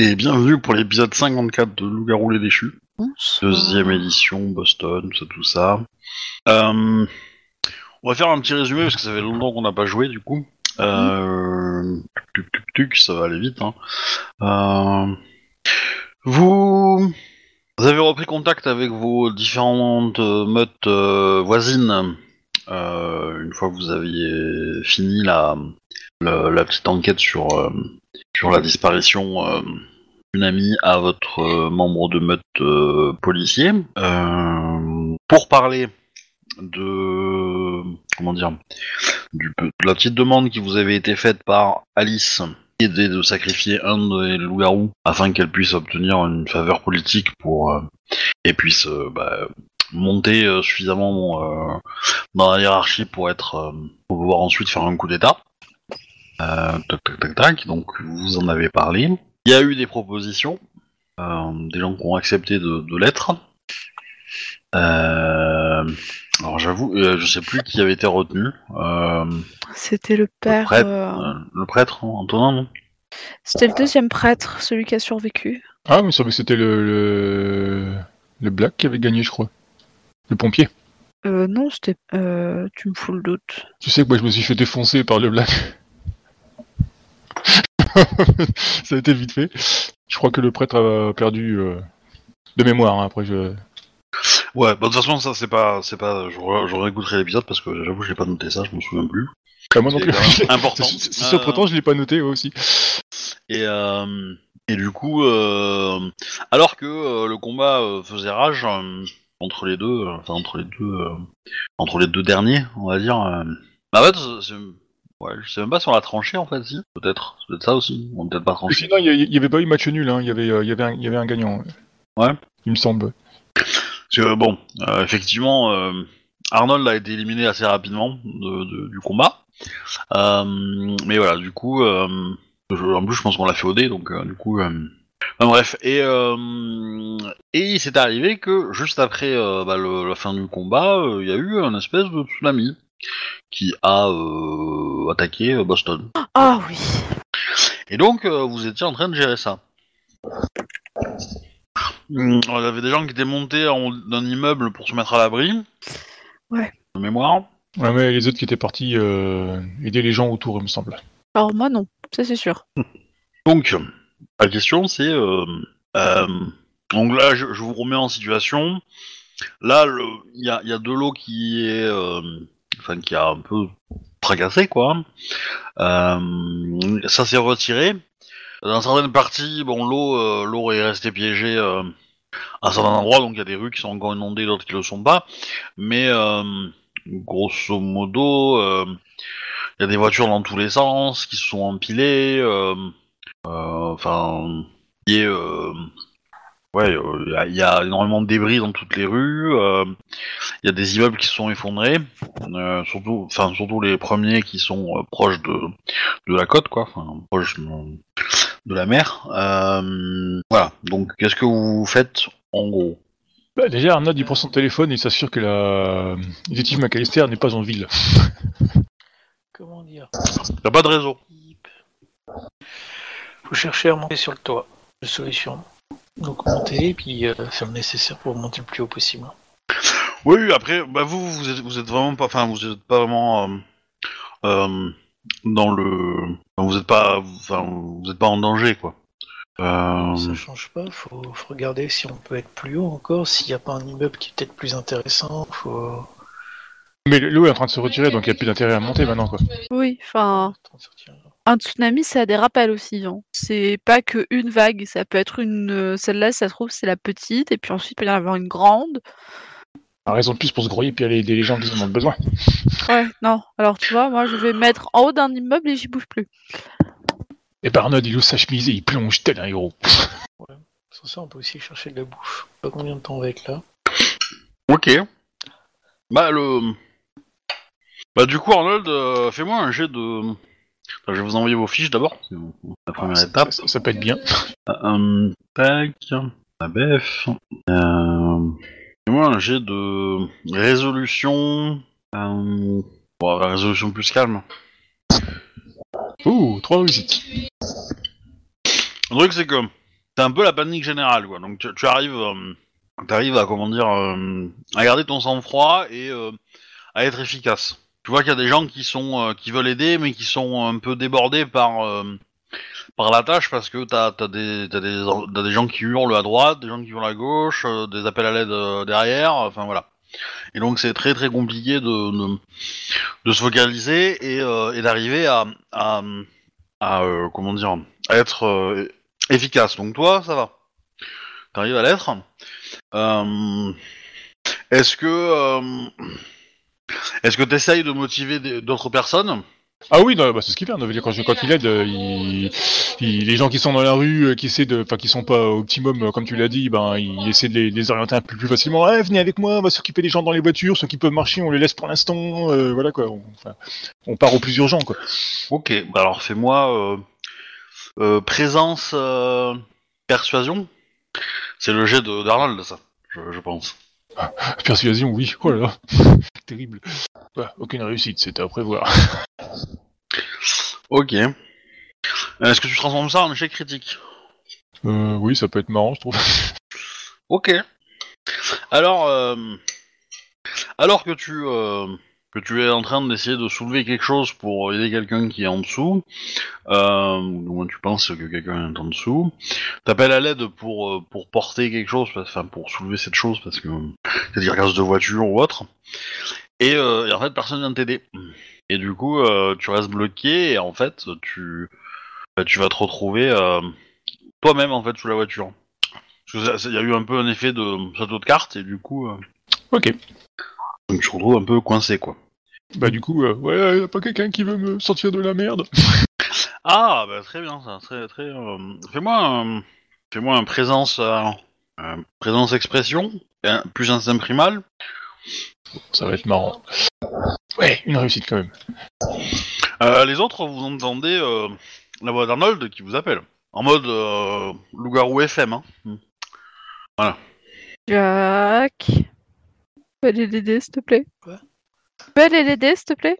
Et bienvenue pour l'épisode 54 de Loup-garou les déchus. Bonsoir. Deuxième édition, Boston, tout ça, tout ça. Euh, on va faire un petit résumé parce que ça fait longtemps qu'on n'a pas joué du coup. Euh, tuc, tuc, tuc, ça va aller vite. Hein. Euh, vous... vous avez repris contact avec vos différentes euh, meutes voisines une fois que vous aviez fini la, la, petite enquête sur, euh, sur la disparition euh, d'une amie à votre euh, membre de meute policier pour parler de comment dire la petite demande qui vous avait été faite par Alice était de sacrifier un des loups-garous afin qu'elle puisse obtenir une faveur politique pour et puisse bah, monter suffisamment dans la hiérarchie pour être pour pouvoir ensuite faire un coup d'état. Euh, tac, tac, tac, tac. Donc vous en avez parlé. Il y a eu des propositions, euh, des gens qui ont accepté de, de l'être. Euh, alors j'avoue, euh, je sais plus qui avait été retenu. Euh, C'était le le père. prêtre, le prêtre hein, Antonin, non? C'était le deuxième prêtre, celui qui a survécu. Ah, mais ça c'était le, le le Black qui avait gagné, je crois. Le pompier. Euh, non, c'était. Euh, tu me fous le doute. Tu sais que moi je me suis fait défoncer par le Black. ça a été vite fait. Je crois que le prêtre a perdu euh, de mémoire. hein, après, je. Ouais, bah, de toute façon ça c'est pas, c'est pas, je, re- je réécouterai l'épisode parce que j'avoue j'ai pas noté ça, je m'en souviens plus. Moi non C'est plus. même important. C'est- c'est- c'est surprenant, je l'ai pas noté aussi. Et, euh, et du coup, euh, alors que euh, le combat faisait rage entre les deux, enfin entre les deux, entre les deux derniers, on va dire. bah, en fait, c'est- c'est- ouais, je sais même pas si on l'a tranché en fait, si, peut-être, c'est peut-être ça aussi, on peut-être pas tranché. Sinon, il y, a- il y avait pas eu match nul. Hein. Il y avait, euh, il y avait, un, il y avait un gagnant. Ouais. Il me semble. Parce que bon, euh, effectivement, euh, Arnold a été éliminé assez rapidement de, de- du combat. Euh, mais voilà, du coup, euh, je- en plus je pense qu'on l'a fait au dé, donc euh, du coup... euh, enfin, bref, et, euh, et il s'est arrivé que juste après euh, bah, le- la fin du combat, euh, il y a eu un espèce de tsunami qui a euh, attaqué euh, Boston. Ah oui. Et donc, euh, vous étiez en train de gérer ça. Hum, Il y avait des gens qui étaient montés en d'un immeuble pour se mettre à l'abri. Ouais. De mémoire. Ouais, mais les autres qui étaient partis euh, aider les gens autour, il me semble. Alors moi non, ça c'est sûr. Donc, la question c'est... Euh, euh, donc là, je, je vous remets en situation. Là, le- il y a, il y a de l'eau qui est... euh, enfin, qui a un peu fracassé, quoi. Euh, ça s'est retiré. Dans certaines parties, bon, l'eau, euh, l'eau est restée piégée euh, à certains endroits, donc il y a des rues qui sont encore inondées, d'autres qui le sont pas. Mais grosso modo, il y a des voitures dans tous les sens qui se sont empilées. Enfin, il y a, euh, ouais, euh, il y a- il y, a énormément de débris dans toutes les rues. euh, Il y a des immeubles qui se sont effondrés, euh, surtout, enfin surtout les premiers qui sont euh, proches de, de la côte, quoi, proches de, de la mer. Euh, voilà. Donc, qu'est-ce que vous faites en gros? Bah, déjà, Arnaud il prend son téléphone et il s'assure que la détective McAllister n'est pas en ville. Comment dire? Il a pas de réseau. Faut chercher à monter sur le toit. La solution. Donc monter et puis euh, faire le nécessaire pour monter le plus haut possible. Oui, après, bah vous, vous êtes, vous êtes vraiment pas, enfin, vous êtes pas vraiment euh, euh, dans le, vous êtes pas, enfin, vous êtes pas en danger, quoi. Euh, Ça change pas, faut, faut regarder si on peut être plus haut encore, s'il n'y a pas un immeuble qui est peut-être plus intéressant, faut... Mais l'eau est en train de se retirer, donc il n'y a plus d'intérêt à monter maintenant, quoi. Oui, enfin. Un tsunami ça a des rappels aussi. hein. C'est pas que une vague, ça peut être une. euh, Celle-là, ça se trouve, c'est la petite, et puis ensuite il peut y en avoir une grande. Un raison de plus pour se grouiller puis aller aider les gens qui en ont besoin. Ouais, non. Alors tu vois, moi je vais me mettre en haut d'un immeuble et j'y bouge plus. Et par Arnaud, il ouvre sa chemise et il plonge tel un héros. Sans ça, on peut aussi chercher de la bouffe. Je sais pas combien de temps on va être là. Ok. Bah le, bah du coup, Arnold, euh, fais-moi un jet de. Enfin, je vais vous envoyer vos fiches d'abord. c'est La première étape. Ça, ça peut être bien. Euh, tac. La BF. Euh, un jet de résolution. Euh, bon, la résolution plus calme. Ouh, trois réussites. Le truc, c'est que c'est un peu la panique générale, quoi. Donc tu, tu arrives, euh, t'arrives à comment dire, euh, à garder ton sang-froid et euh, à être efficace. Tu vois qu'il y a des gens qui sont, euh, qui veulent aider, mais qui sont un peu débordés par euh, par la tâche parce que t'as as des t'as des des gens qui hurlent à droite, des gens qui hurlent à gauche, euh, des appels à l'aide derrière. Enfin voilà. Et donc c'est très très compliqué de de, se focaliser et, et d'arriver à à, à comment dire à être efficace. Donc toi, ça va. T'arrives à l'être. Est-ce que est-ce que t'essayes de motiver d'autres personnes? Ah oui, non, bah, c'est ce qu'il fait. veut dire, quand, je- quand il aide, euh, il, il- les gens qui sont dans la rue, euh, qui essaient de, enfin, qui sont pas au optimum, euh, comme tu l'as dit, ben, il essaie de les, les orienter un peu plus facilement. Ouais, venez avec moi, on va s'occuper des gens dans les voitures, ceux qui peuvent marcher, on les laisse pour l'instant. euh, voilà quoi. On, enfin, on part au plus urgent quoi. Ok. Bah alors fais-moi euh, euh, présence persuasion. C'est le jet de d'Arnold ça, je, je pense. Persuasion, oui. Oh là là, terrible. Ouais, aucune réussite, c'était à prévoir. Ok. Euh, Est-ce que tu transformes ça en échec critique? Euh, oui, ça peut être marrant, je trouve. Ok. Alors, euh, alors que tu euh, que tu es en train d'essayer de soulever quelque chose pour aider quelqu'un qui est en dessous, euh, ou moins tu penses que quelqu'un est en dessous, t'appelles à l'aide pour euh, pour porter quelque chose, enfin pour soulever cette chose parce que c'est des carcasses de voiture ou autre, et, euh, et en fait personne vient t'aider. Et du coup euh, tu restes bloqué et en fait tu bah, tu vas te retrouver toi-même en fait sous la voiture. Parce que il y a eu un peu un effet de château de cartes et du coup, Ok. Donc je me retrouve un peu coincé quoi. Bah du coup, euh, ouais, y a pas quelqu'un qui veut me sortir de la merde. Ah bah très bien ça, très très. euh, fais-moi un, fais-moi un présence, euh, euh, présence expression, et un- plus instinct primal. Ça va être marrant. Ouais, une réussite quand même. Euh, les autres, vous entendez euh, la voix d'Arnold qui vous appelle en mode euh, loup-garou FM. Hein. Hmm. Jack. Tu peux aller l'aider, s'il te plaît? Quoi? Tu peux aller l'aider, s'il te plaît?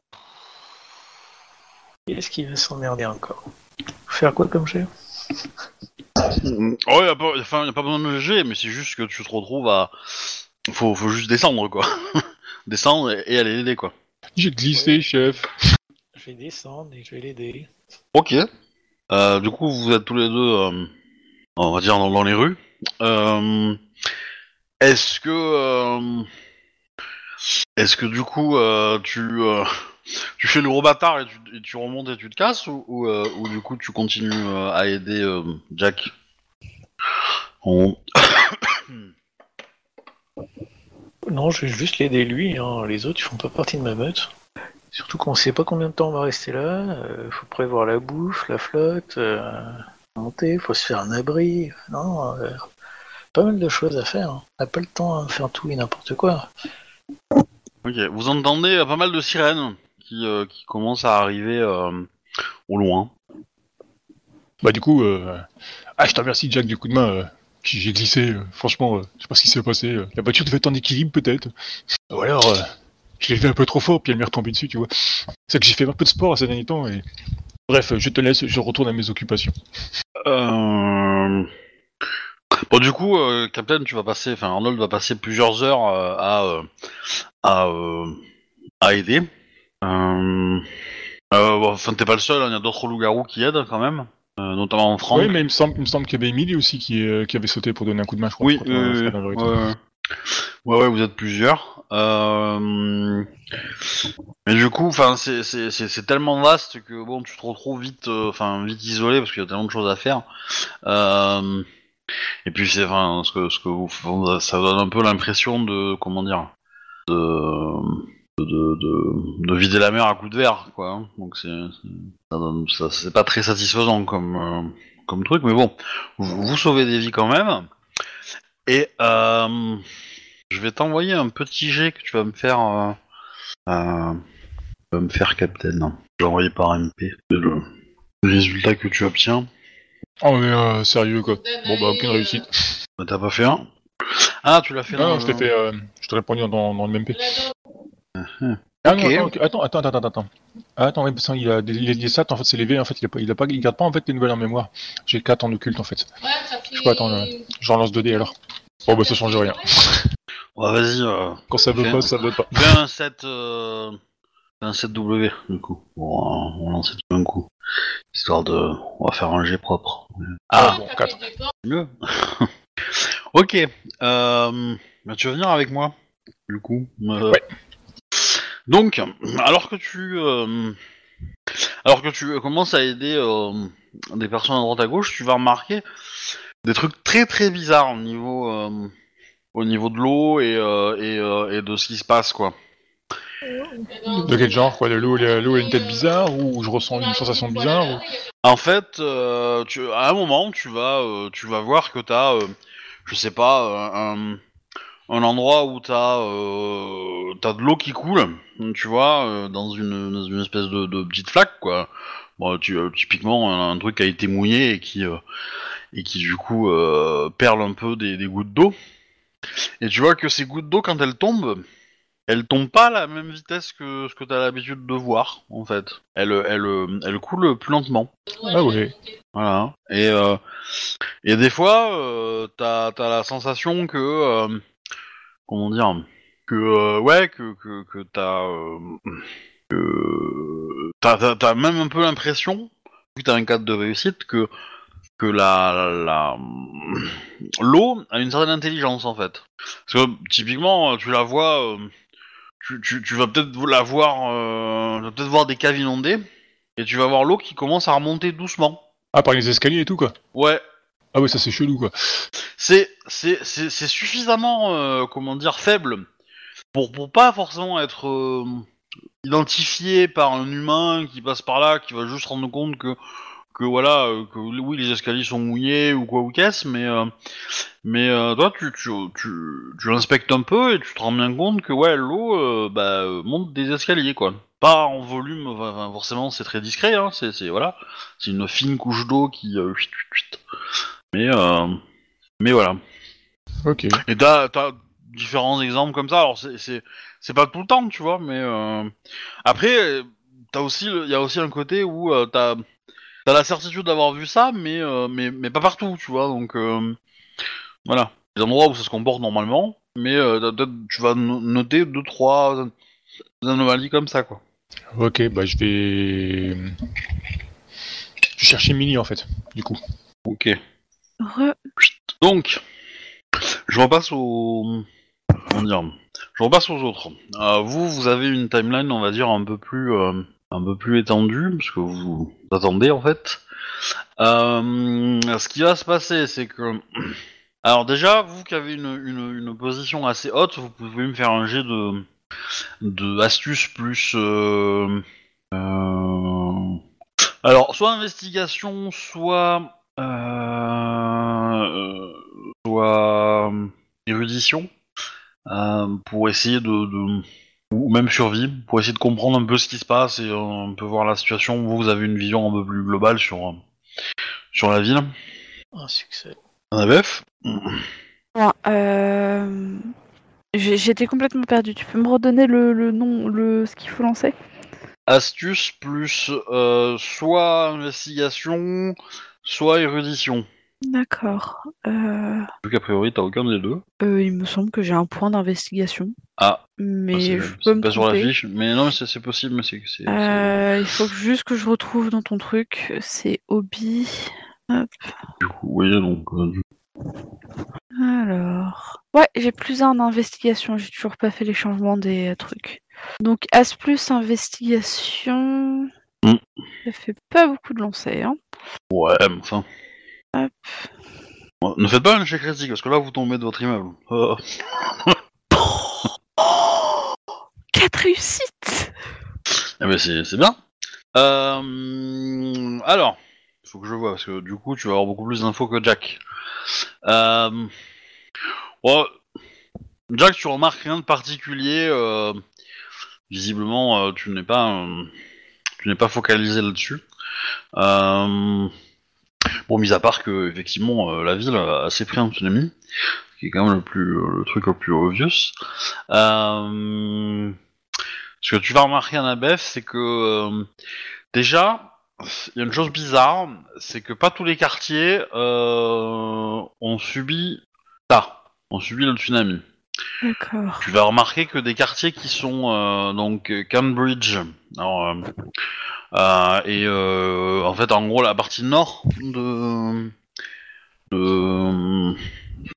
Est-ce qu'il va s'emmerder encore Faire quoi comme jeu? Oh, y a pas, enfin, y a pas besoin de GG, mais c'est juste que tu te retrouves à, faut, faut juste descendre quoi, descendre et, et aller l'aider quoi. J'ai glissé, chef. Je vais descendre et je vais l'aider. Ok. Euh, du coup, vous êtes tous les deux, euh, on va dire, dans, dans les rues. Euh, est-ce que, euh, est-ce que du coup, euh, tu, euh, tu fais le gros bâtard et tu, remontes et tu te casses, ou, euh, du coup, tu continues à aider Jack On- Non, je vais juste l'aider lui. hein. Les autres, ils font pas partie de ma meute. Surtout qu'on sait pas combien de temps on va rester là. euh, faut prévoir la bouffe, la flotte, euh, monter, faut se faire un abri. Non, pas mal de choses à faire. hein. On n'a pas le temps à faire tout et n'importe quoi. Ok. Vous entendez euh, pas mal de sirènes qui, euh, qui commencent à arriver euh, au loin. Bah du coup, euh... ah je te remercie Jack du coup de main. euh, J'ai j'ai glissé, euh, franchement, euh, je sais pas ce qui s'est passé. euh, La voiture devait être en équilibre peut-être. Ou alors, euh, je l'ai fait un peu trop fort puis elle m'est retombée dessus, tu vois. C'est que j'ai fait un peu de sport ces derniers temps et... Bref, je te laisse, je retourne à mes occupations. Euh... Bon, du coup, euh, Captain, tu vas passer, enfin, Arnold va passer plusieurs heures euh, à, euh, à, euh, à aider. Enfin, t'es pas le seul, hein, il y a d'autres loups-garous qui aident quand même, notamment en France. Oui, mais il me semble, il me semble qu'il y avait Emily aussi qui, qui avait sauté pour donner un coup de main, je crois. Oui, ouais, ouais. Vous êtes plusieurs. Mais du coup, enfin, c'est tellement vaste que bon, tu te retrouves vite, enfin, vite isolé parce qu'il y a tellement de choses à faire. Euh... Et puis c'est, enfin, ce que ce que vous, ça donne un peu l'impression de, comment dire, de de, de, de vider la mer à coups de verre, quoi. hein. Donc c'est pas très satisfaisant comme euh, comme truc, mais bon, vous, sauvez des vies quand même. Et euh, je vais t'envoyer un petit jet que tu vas me faire. Euh, euh, me faire Captain. Je vais envoyer par MP. Le résultat que tu obtiens. Oh mais euh, sérieux quoi. Bon bah aucune réussite. Bah, T'as pas fait un Ah, tu l'as fait Non, non, je t'ai fait, euh, je t'ai répondu dans, dans le même P. Mhm. Ah Ok. non, attends, attends, attends, attends, attends. Ah, attends, ouais, parce qu'il a des, il a des stats, en fait, c'est les V, en fait, il, a pas, il, a pas, il garde pas en fait les nouvelles en mémoire. J'ai 4 en occulte en fait. Ouais, ça fait. Je peux attendre, Je relance 2D alors. Bon, bah ça change rien. Ouais, vas-y, euh, Quand ça veut Ok. pas, ça veut pas. fais un 7, euh, un 7 W, du coup. Bon, euh, on lance tout d'un coup. Histoire de... On va faire un G propre. Ah, Ouais, bon, ça quatre. fait des portes. C'est mieux. ok. Euh, bah, tu vas venir avec moi, du coup. Euh, Ouais. Donc, alors que tu, euh, alors que tu commences à aider euh, des personnes à droite à gauche, tu vas remarquer des trucs très très bizarres au niveau, euh, au niveau de l'eau et, euh, et, euh, et de ce qui se passe, quoi. De quel genre quoi a une tête bizarre ou je ressens une sensation bizarre. En fait, euh, tu, à un moment, tu vas, euh, tu vas voir que t'as, euh, je sais pas, euh, un, endroit où t'as, t'as de l'eau qui coule, tu vois, dans une, espèce de, petite flaque, quoi. Bon, tu, typiquement, un, truc qui a été mouillé et qui, et qui du coup perle un peu des gouttes d'eau. Et tu vois que ces gouttes d'eau, quand elles tombent, elles tombent pas à la même vitesse que ce que t'as l'habitude de voir, en fait. Elles, elles, elles coulent plus lentement. Ah ouais. Voilà. Et, euh, et des fois, euh, t'as as la sensation que, euh, comment dire, que euh, ouais, que que, que t'as, euh, que t'as t'as- t'as même un peu l'impression, vu que t'as un cadre de réussite, que que la la l'eau a une certaine intelligence en fait. Parce que typiquement, tu la vois, euh, tu, tu, tu vas peut-être la voir, euh, tu vas peut-être voir des caves inondées, et tu vas voir l'eau qui commence à remonter doucement. Ah, par les escaliers et tout quoi. Ouais, Ah ouais, ça c'est chelou quoi. c'est c'est c'est c'est suffisamment euh, comment dire faible pour pour pas forcément être euh, identifié par un humain qui passe par là qui va juste rendre compte que que voilà euh, que oui les escaliers sont mouillés ou quoi ou qu'est-ce mais euh, mais euh, toi tu tu tu tu l'inspectes un peu et tu te rends bien compte que ouais l'eau euh, bah monte des escaliers quoi pas en volume enfin, forcément c'est très discret hein c'est c'est voilà c'est une fine couche d'eau qui mais mais voilà Ok. et t'as, t'as différents exemples comme ça. Alors c'est, c'est, c'est pas tout le temps, tu vois, mais après t'as aussi, il y a aussi un côté où t'as, t'as la certitude d'avoir vu ça, mais euh, mais mais pas partout, tu vois. Donc euh, voilà, des endroits où ça se comporte normalement, mais euh, tu vas no- noter deux trois anomalies comme ça, quoi. Ok, bah je vais. Je vais chercher Millie en fait, du coup. Ok. Re- Donc, je repasse au. Comment dire Je repasse aux autres. Euh, vous, vous avez une timeline, on va dire, un peu plus, euh, un peu plus étendue, parce que vous, attendez en fait. Euh, ce qui va se passer, c'est que. Alors, déjà, vous qui avez une, position assez haute, vous pouvez me faire un jet de. de astuce plus. euh, euh, Alors, soit investigation, soit. soit érudition pour essayer de- ou même survie pour essayer de comprendre un peu ce qui se passe et euh, un peu voir la situation. Vous, vous avez une vision un peu plus globale sur euh, sur la ville. Un succès. ABF Bon, euh, j'ai- J'étais complètement perdue. Tu peux me redonner le, le nom, le ce qu'il faut lancer? Astuce plus euh, soit investigation, soit érudition. D'accord. Euh, Vu qu'a priori t'as aucun des deux. euh, il me semble que j'ai un point d'investigation, Ah, mais c'est je peux c'est me pas sur la fiche. Mais non, mais c'est possible, mais c'est Euh, il faut juste que je retrouve dans ton truc. C'est hobby. du coup, oui, donc euh, Alors. Ouais, j'ai plus un investigation. J'ai toujours pas fait les changements des euh, trucs. Donc, As plus investigation. Mm. Ça fait pas beaucoup de lancers. Hein. ouais, mais enfin. Hop. Ne faites pas un échec critique parce que là vous tombez de votre immeuble. Euh, 4 réussites Eh ben c'est c'est bien. Euh, alors, il faut que je vois parce que du coup tu vas avoir beaucoup plus d'infos que Jack. Euh, Jack, tu remarques rien de particulier. euh, visiblement, euh, tu n'es pas, euh, tu n'es pas focalisé là-dessus. Euh, bon, mis à part que effectivement euh, la ville a assez pris en tsunami, ce qui est quand même le plus, le truc le plus obvious. Euh, Ce que tu vas remarquer à Nabef, c'est que euh, déjà, il y a une chose bizarre, c'est que pas tous les quartiers euh, ont subi ça, ont subi le tsunami. Tu vas remarquer que des quartiers qui sont euh, donc Cambridge, euh, euh, et en fait en gros la partie nord de,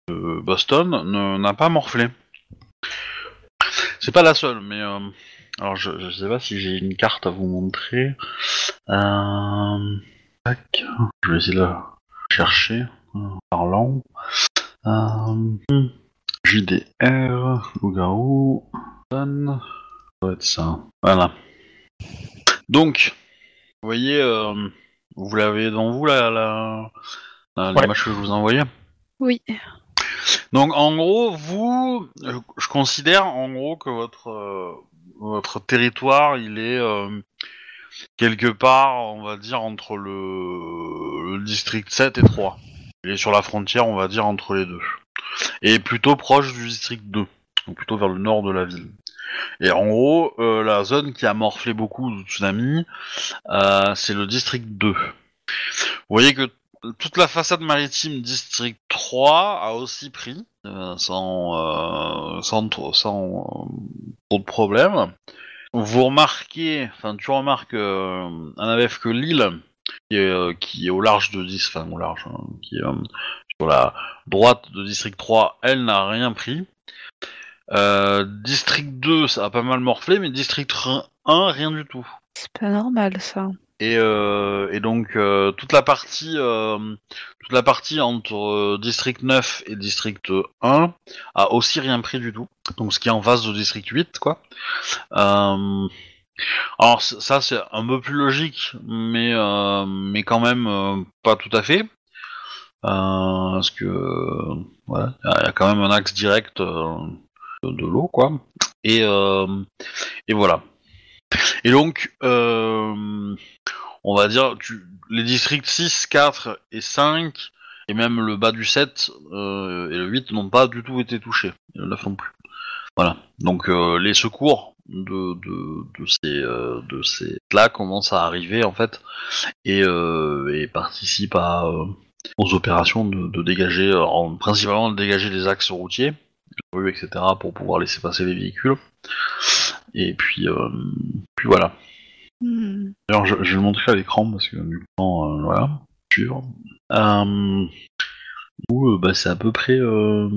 Boston n'a pas morflé. C'est pas la seule, mais alors je, je sais pas si j'ai une carte à vous montrer. Je vais essayer de chercher en parlant. Euh, JDR, loup-garou, Boston, ça doit être ça. Voilà. Donc, vous voyez, euh, vous l'avez devant vous la, la, la Ouais. l'image que je vous ai envoyée Oui. donc en gros, vous, je, je considère en gros que votre euh, votre territoire, il est euh, quelque part, on va dire entre le, le district 7 et 3. Il est sur la frontière, on va dire entre les deux. Et plutôt proche du district 2, donc plutôt vers le nord de la ville. Et en gros, euh, la zone qui a morflé beaucoup de tsunami, euh, c'est le district 2. Vous voyez que toute la façade maritime district 3 a aussi pris, euh, sans, sans, trop- de problèmes. Vous remarquez, enfin tu remarques un que l'île, qui est, euh, qui est au large de 10, enfin au large, hein, qui est euh, sur la droite de district 3, elle n'a rien pris. Euh, district 2, ça a pas mal morflé, mais district 1, rien du tout. C'est pas normal ça. Et, euh, et donc euh, toute la partie euh, toute la partie entre district 9 et district 1 a aussi rien pris du tout. Donc ce qui est en face de district 8 quoi. Alors ça c'est un peu plus logique mais euh, quand même euh, pas tout à fait. Euh, parce que voilà, il y, a- quand même un axe direct de, l'eau quoi. Et et voilà. Et donc, on va dire, les districts 6, 4 et 5, et même le bas du 7 euh, et le 8 n'ont pas du tout été touchés. Ils ne le font plus. Voilà. Donc les secours de, de, de ces, euh, de ces là commencent à arriver en fait et, euh, et participent à, euh, aux opérations de, de dégager, euh, en, principalement de dégager les axes routiers, rues, etc. pour pouvoir laisser passer les véhicules. Et puis, puis voilà. D'ailleurs, je, je vais le montrer à l'écran parce que du coup, euh, voilà, suivre. Où, bah, c'est à peu près. Euh,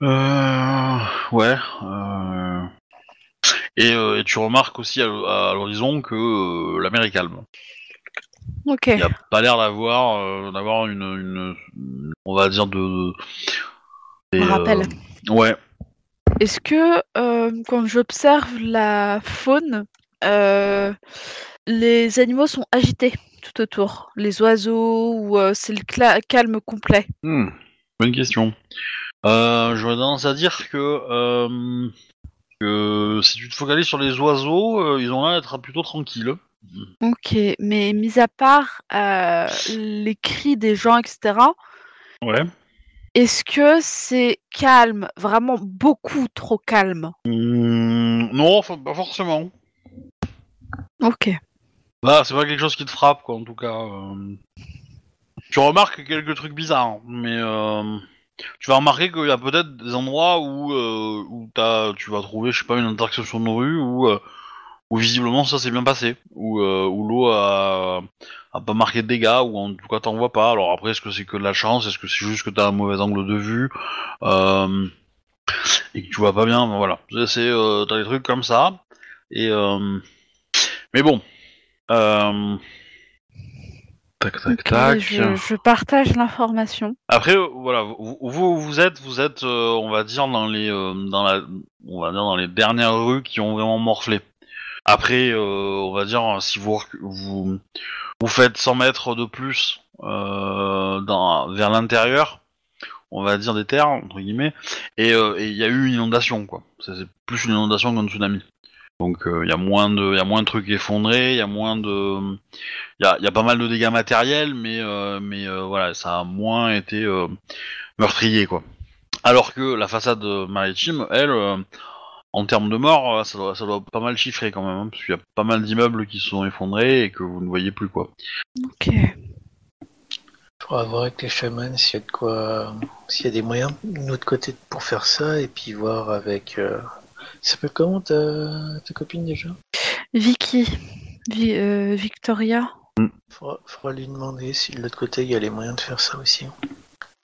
ouais. euh, et, euh, et tu remarques aussi à, l'horizon que euh, la mer est calme. Ok. Il n'y a pas l'air d'avoir euh, d'avoir une, une, une- on va dire de. Un rappel. ouais. Est-ce que quand j'observe la faune, les animaux sont agités tout autour? Les oiseaux ou euh, c'est le calme complet? Hmm, bonne question. Euh, J'aurais tendance à dire que, euh, si tu te focalises sur les oiseaux, euh, ils ont l'air d'être plutôt tranquilles. Ok, mais mis à part euh, les cris des gens, etc., Ouais. est-ce que c'est calme, vraiment beaucoup trop calme? Hmm, non, fa- pas forcément. Ok. Bah, c'est pas quelque chose qui te frappe, quoi, en tout cas. euh. Tu remarques quelques trucs bizarres, mais tu vas remarquer qu'il y a peut-être des endroits où, euh, où t'as- tu vas trouver, je sais pas, une intersection de rue où, euh, où visiblement ça s'est bien passé, où, euh, où l'eau a, a pas marqué de dégâts, ou en tout cas t'en vois pas. Alors après, est-ce que c'est que de la chance, est-ce que c'est juste que t'as un mauvais angle de vue? Et que tu vois pas bien, ben voilà. C'est, des trucs comme ça, et mais bon. Euh... Tac, tac, Ok, tac. je, je partage l'information. Après, euh, voilà, vous, vous, vous êtes, vous êtes, euh, on va dire dans les, euh, dans la, on va dire dans les dernières rues qui ont vraiment morflé. Après, euh, on va dire si vous, vous, vous faites 100 mètres de plus euh, dans, vers l'intérieur, on va dire des terres entre guillemets, et euh, il y a eu une inondation quoi. C'est plus une inondation qu'un tsunami. Donc euh, il y a moins de, il y a moins de trucs effondrés, il y a moins de, il y a, il y a pas mal de dégâts matériels, mais euh, mais euh, voilà, ça a moins été euh, meurtrier quoi. Alors que la façade maritime, elle, euh, en termes de morts, euh, ça doit, ça doit pas mal chiffrer quand même, hein, parce qu'il y a pas mal d'immeubles qui se sont effondrés et que vous ne voyez plus quoi. Ok. Faudra voir avec les chamans s'il y a de quoi, s'il y a des moyens de notre côté pour faire ça, et puis voir avec. Ça s'appelle comment ta, ta copine déjà? Vicky. Vi- euh, Victoria. faudra, faudra lui demander si de l'autre côté il y a les moyens de faire ça aussi.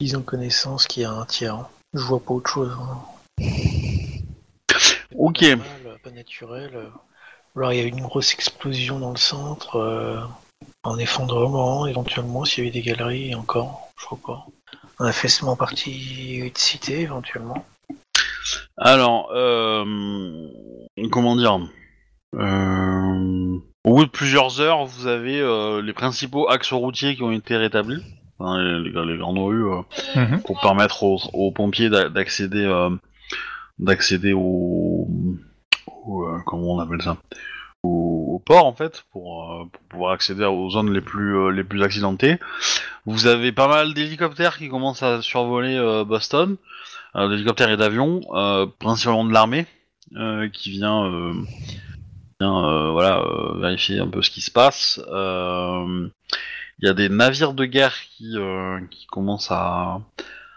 Ils ont connaissance qu'il y a un tiers. Je vois pas autre chose. hein. Ok. Pas normal, Pas naturel. Ou alors il y a eu une grosse explosion dans le centre, euh, un effondrement éventuellement s'il y avait des galeries encore, je crois pas. Un affaissement parti de cité éventuellement. Alors, euh, comment dire euh, Au bout de plusieurs heures, vous avez euh, les principaux axes routiers qui ont été rétablis, les, grandes rues, Mhm. pour permettre aux, aux pompiers d'a- d'accéder, d'accéder au, au, comment on appelle ça, au, au port en fait, pour, euh, pour pouvoir accéder aux zones les plus euh, les plus accidentées. Vous avez pas mal d'hélicoptères qui commencent à survoler euh, Boston, d'hélicoptères et d'avions, euh, principalement de l'armée, euh, qui vient, euh, euh, voilà euh, vérifier un peu ce qui se passe. Euh, Il y a des navires de guerre qui euh, qui commencent à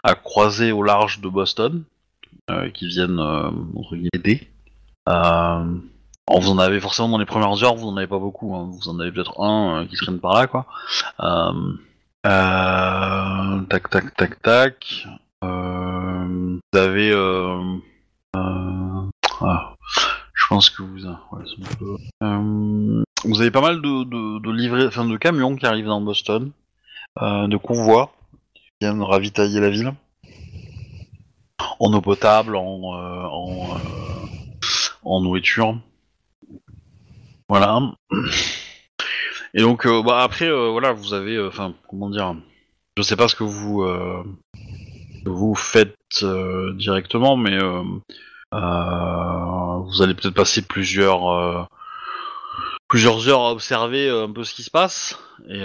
à croiser au large de Boston, euh, qui viennent euh, entre aider. Euh, vous en avez forcément dans les premières heures, vous en avez pas beaucoup. hein. Vous en avez peut-être un euh, qui traîne par là, quoi. Euh, euh, tac, tac, tac, tac. Euh, vous avez. Euh, euh, ah, je pense que vous. vous avez pas mal de, de, enfin de camions qui arrivent dans Boston, de convois qui viennent ravitailler la ville en eau potable, en, en, nourriture. Voilà. Et donc, bah, après, voilà, vous avez, enfin, comment dire, je sais pas ce que vous vous faites euh, directement, mais euh, euh, vous allez peut-être passer plusieurs plusieurs heures à observer un peu ce qui se passe et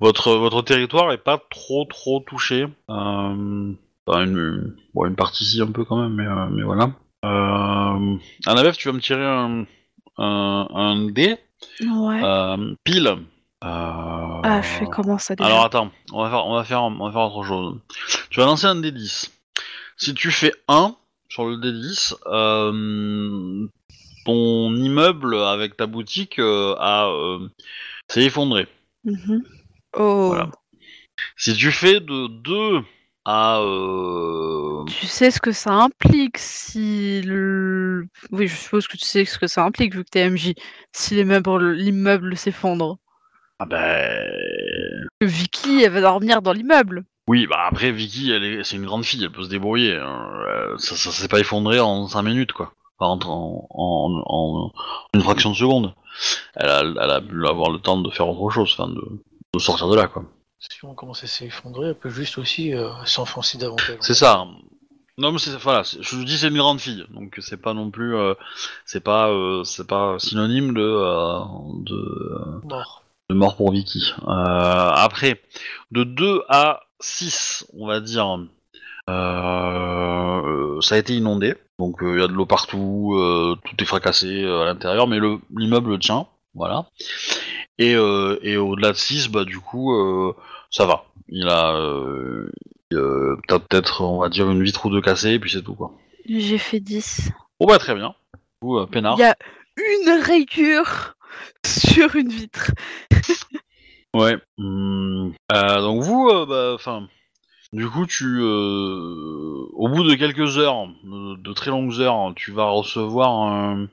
votre votre territoire est pas trop trop touché. Enfin, une, bon, une partie ici un peu quand même, mais, euh, mais voilà. Euh, Annabeth, tu vas me tirer un, un, un dé Ouais. euh, pile. Euh, Ah, je fais comment ça déjà alors attends, on va faire, on va faire, on va faire autre chose. Tu vas lancer un D10. Si tu fais 1 sur le D10, euh, ton immeuble avec ta boutique euh, a euh, s'est effondré. Mhm. Oh. Voilà. Si tu fais de 2 à euh, Tu sais ce que ça implique si le... Oui, je suppose que tu sais ce que ça implique vu que t'es MJ. Si l'immeuble l'immeuble s'effondre. Ah ben Vicky, elle va dormir dans l'immeuble. oui, bah après Vicky, elle est, c'est une grande fille, elle peut se débrouiller. hein. Euh, ça, ça s'est pas effondré en 5 minutes quoi. Enfin, en, en, en, en une fraction de seconde. Elle a, elle a pu avoir le temps de faire autre chose, enfin de, de sortir de là quoi. Si on commence à s'effondrer, elle peut juste aussi euh, s'enfoncer davantage. C'est ça. Non mais c'est voilà, c'est- je vous dis c'est une grande fille, donc c'est pas non plus, euh, c'est pas, euh, c'est pas synonyme de, euh, de, Mort. De mort pour Vicky. Euh, après, de 2 à 6, on va dire, euh, ça a été inondé, donc il y a de l'eau partout, euh, tout est fracassé euh, à l'intérieur, mais le l'immeuble tient, voilà. Et, euh, et au-delà de 6, bah du coup, euh, ça va. Il a euh, euh, t'as peut-être, on va dire, une vitre ou deux cassées, et puis c'est tout, quoi. J'ai fait 10. Bon bah très bien. Euh, peinard. Il y a une rayure sur une vitre. Ouais. Hum, euh, donc vous, euh, bah, enfin, du coup, tu, euh, au bout de quelques heures, de, très longues heures, tu vas recevoir un,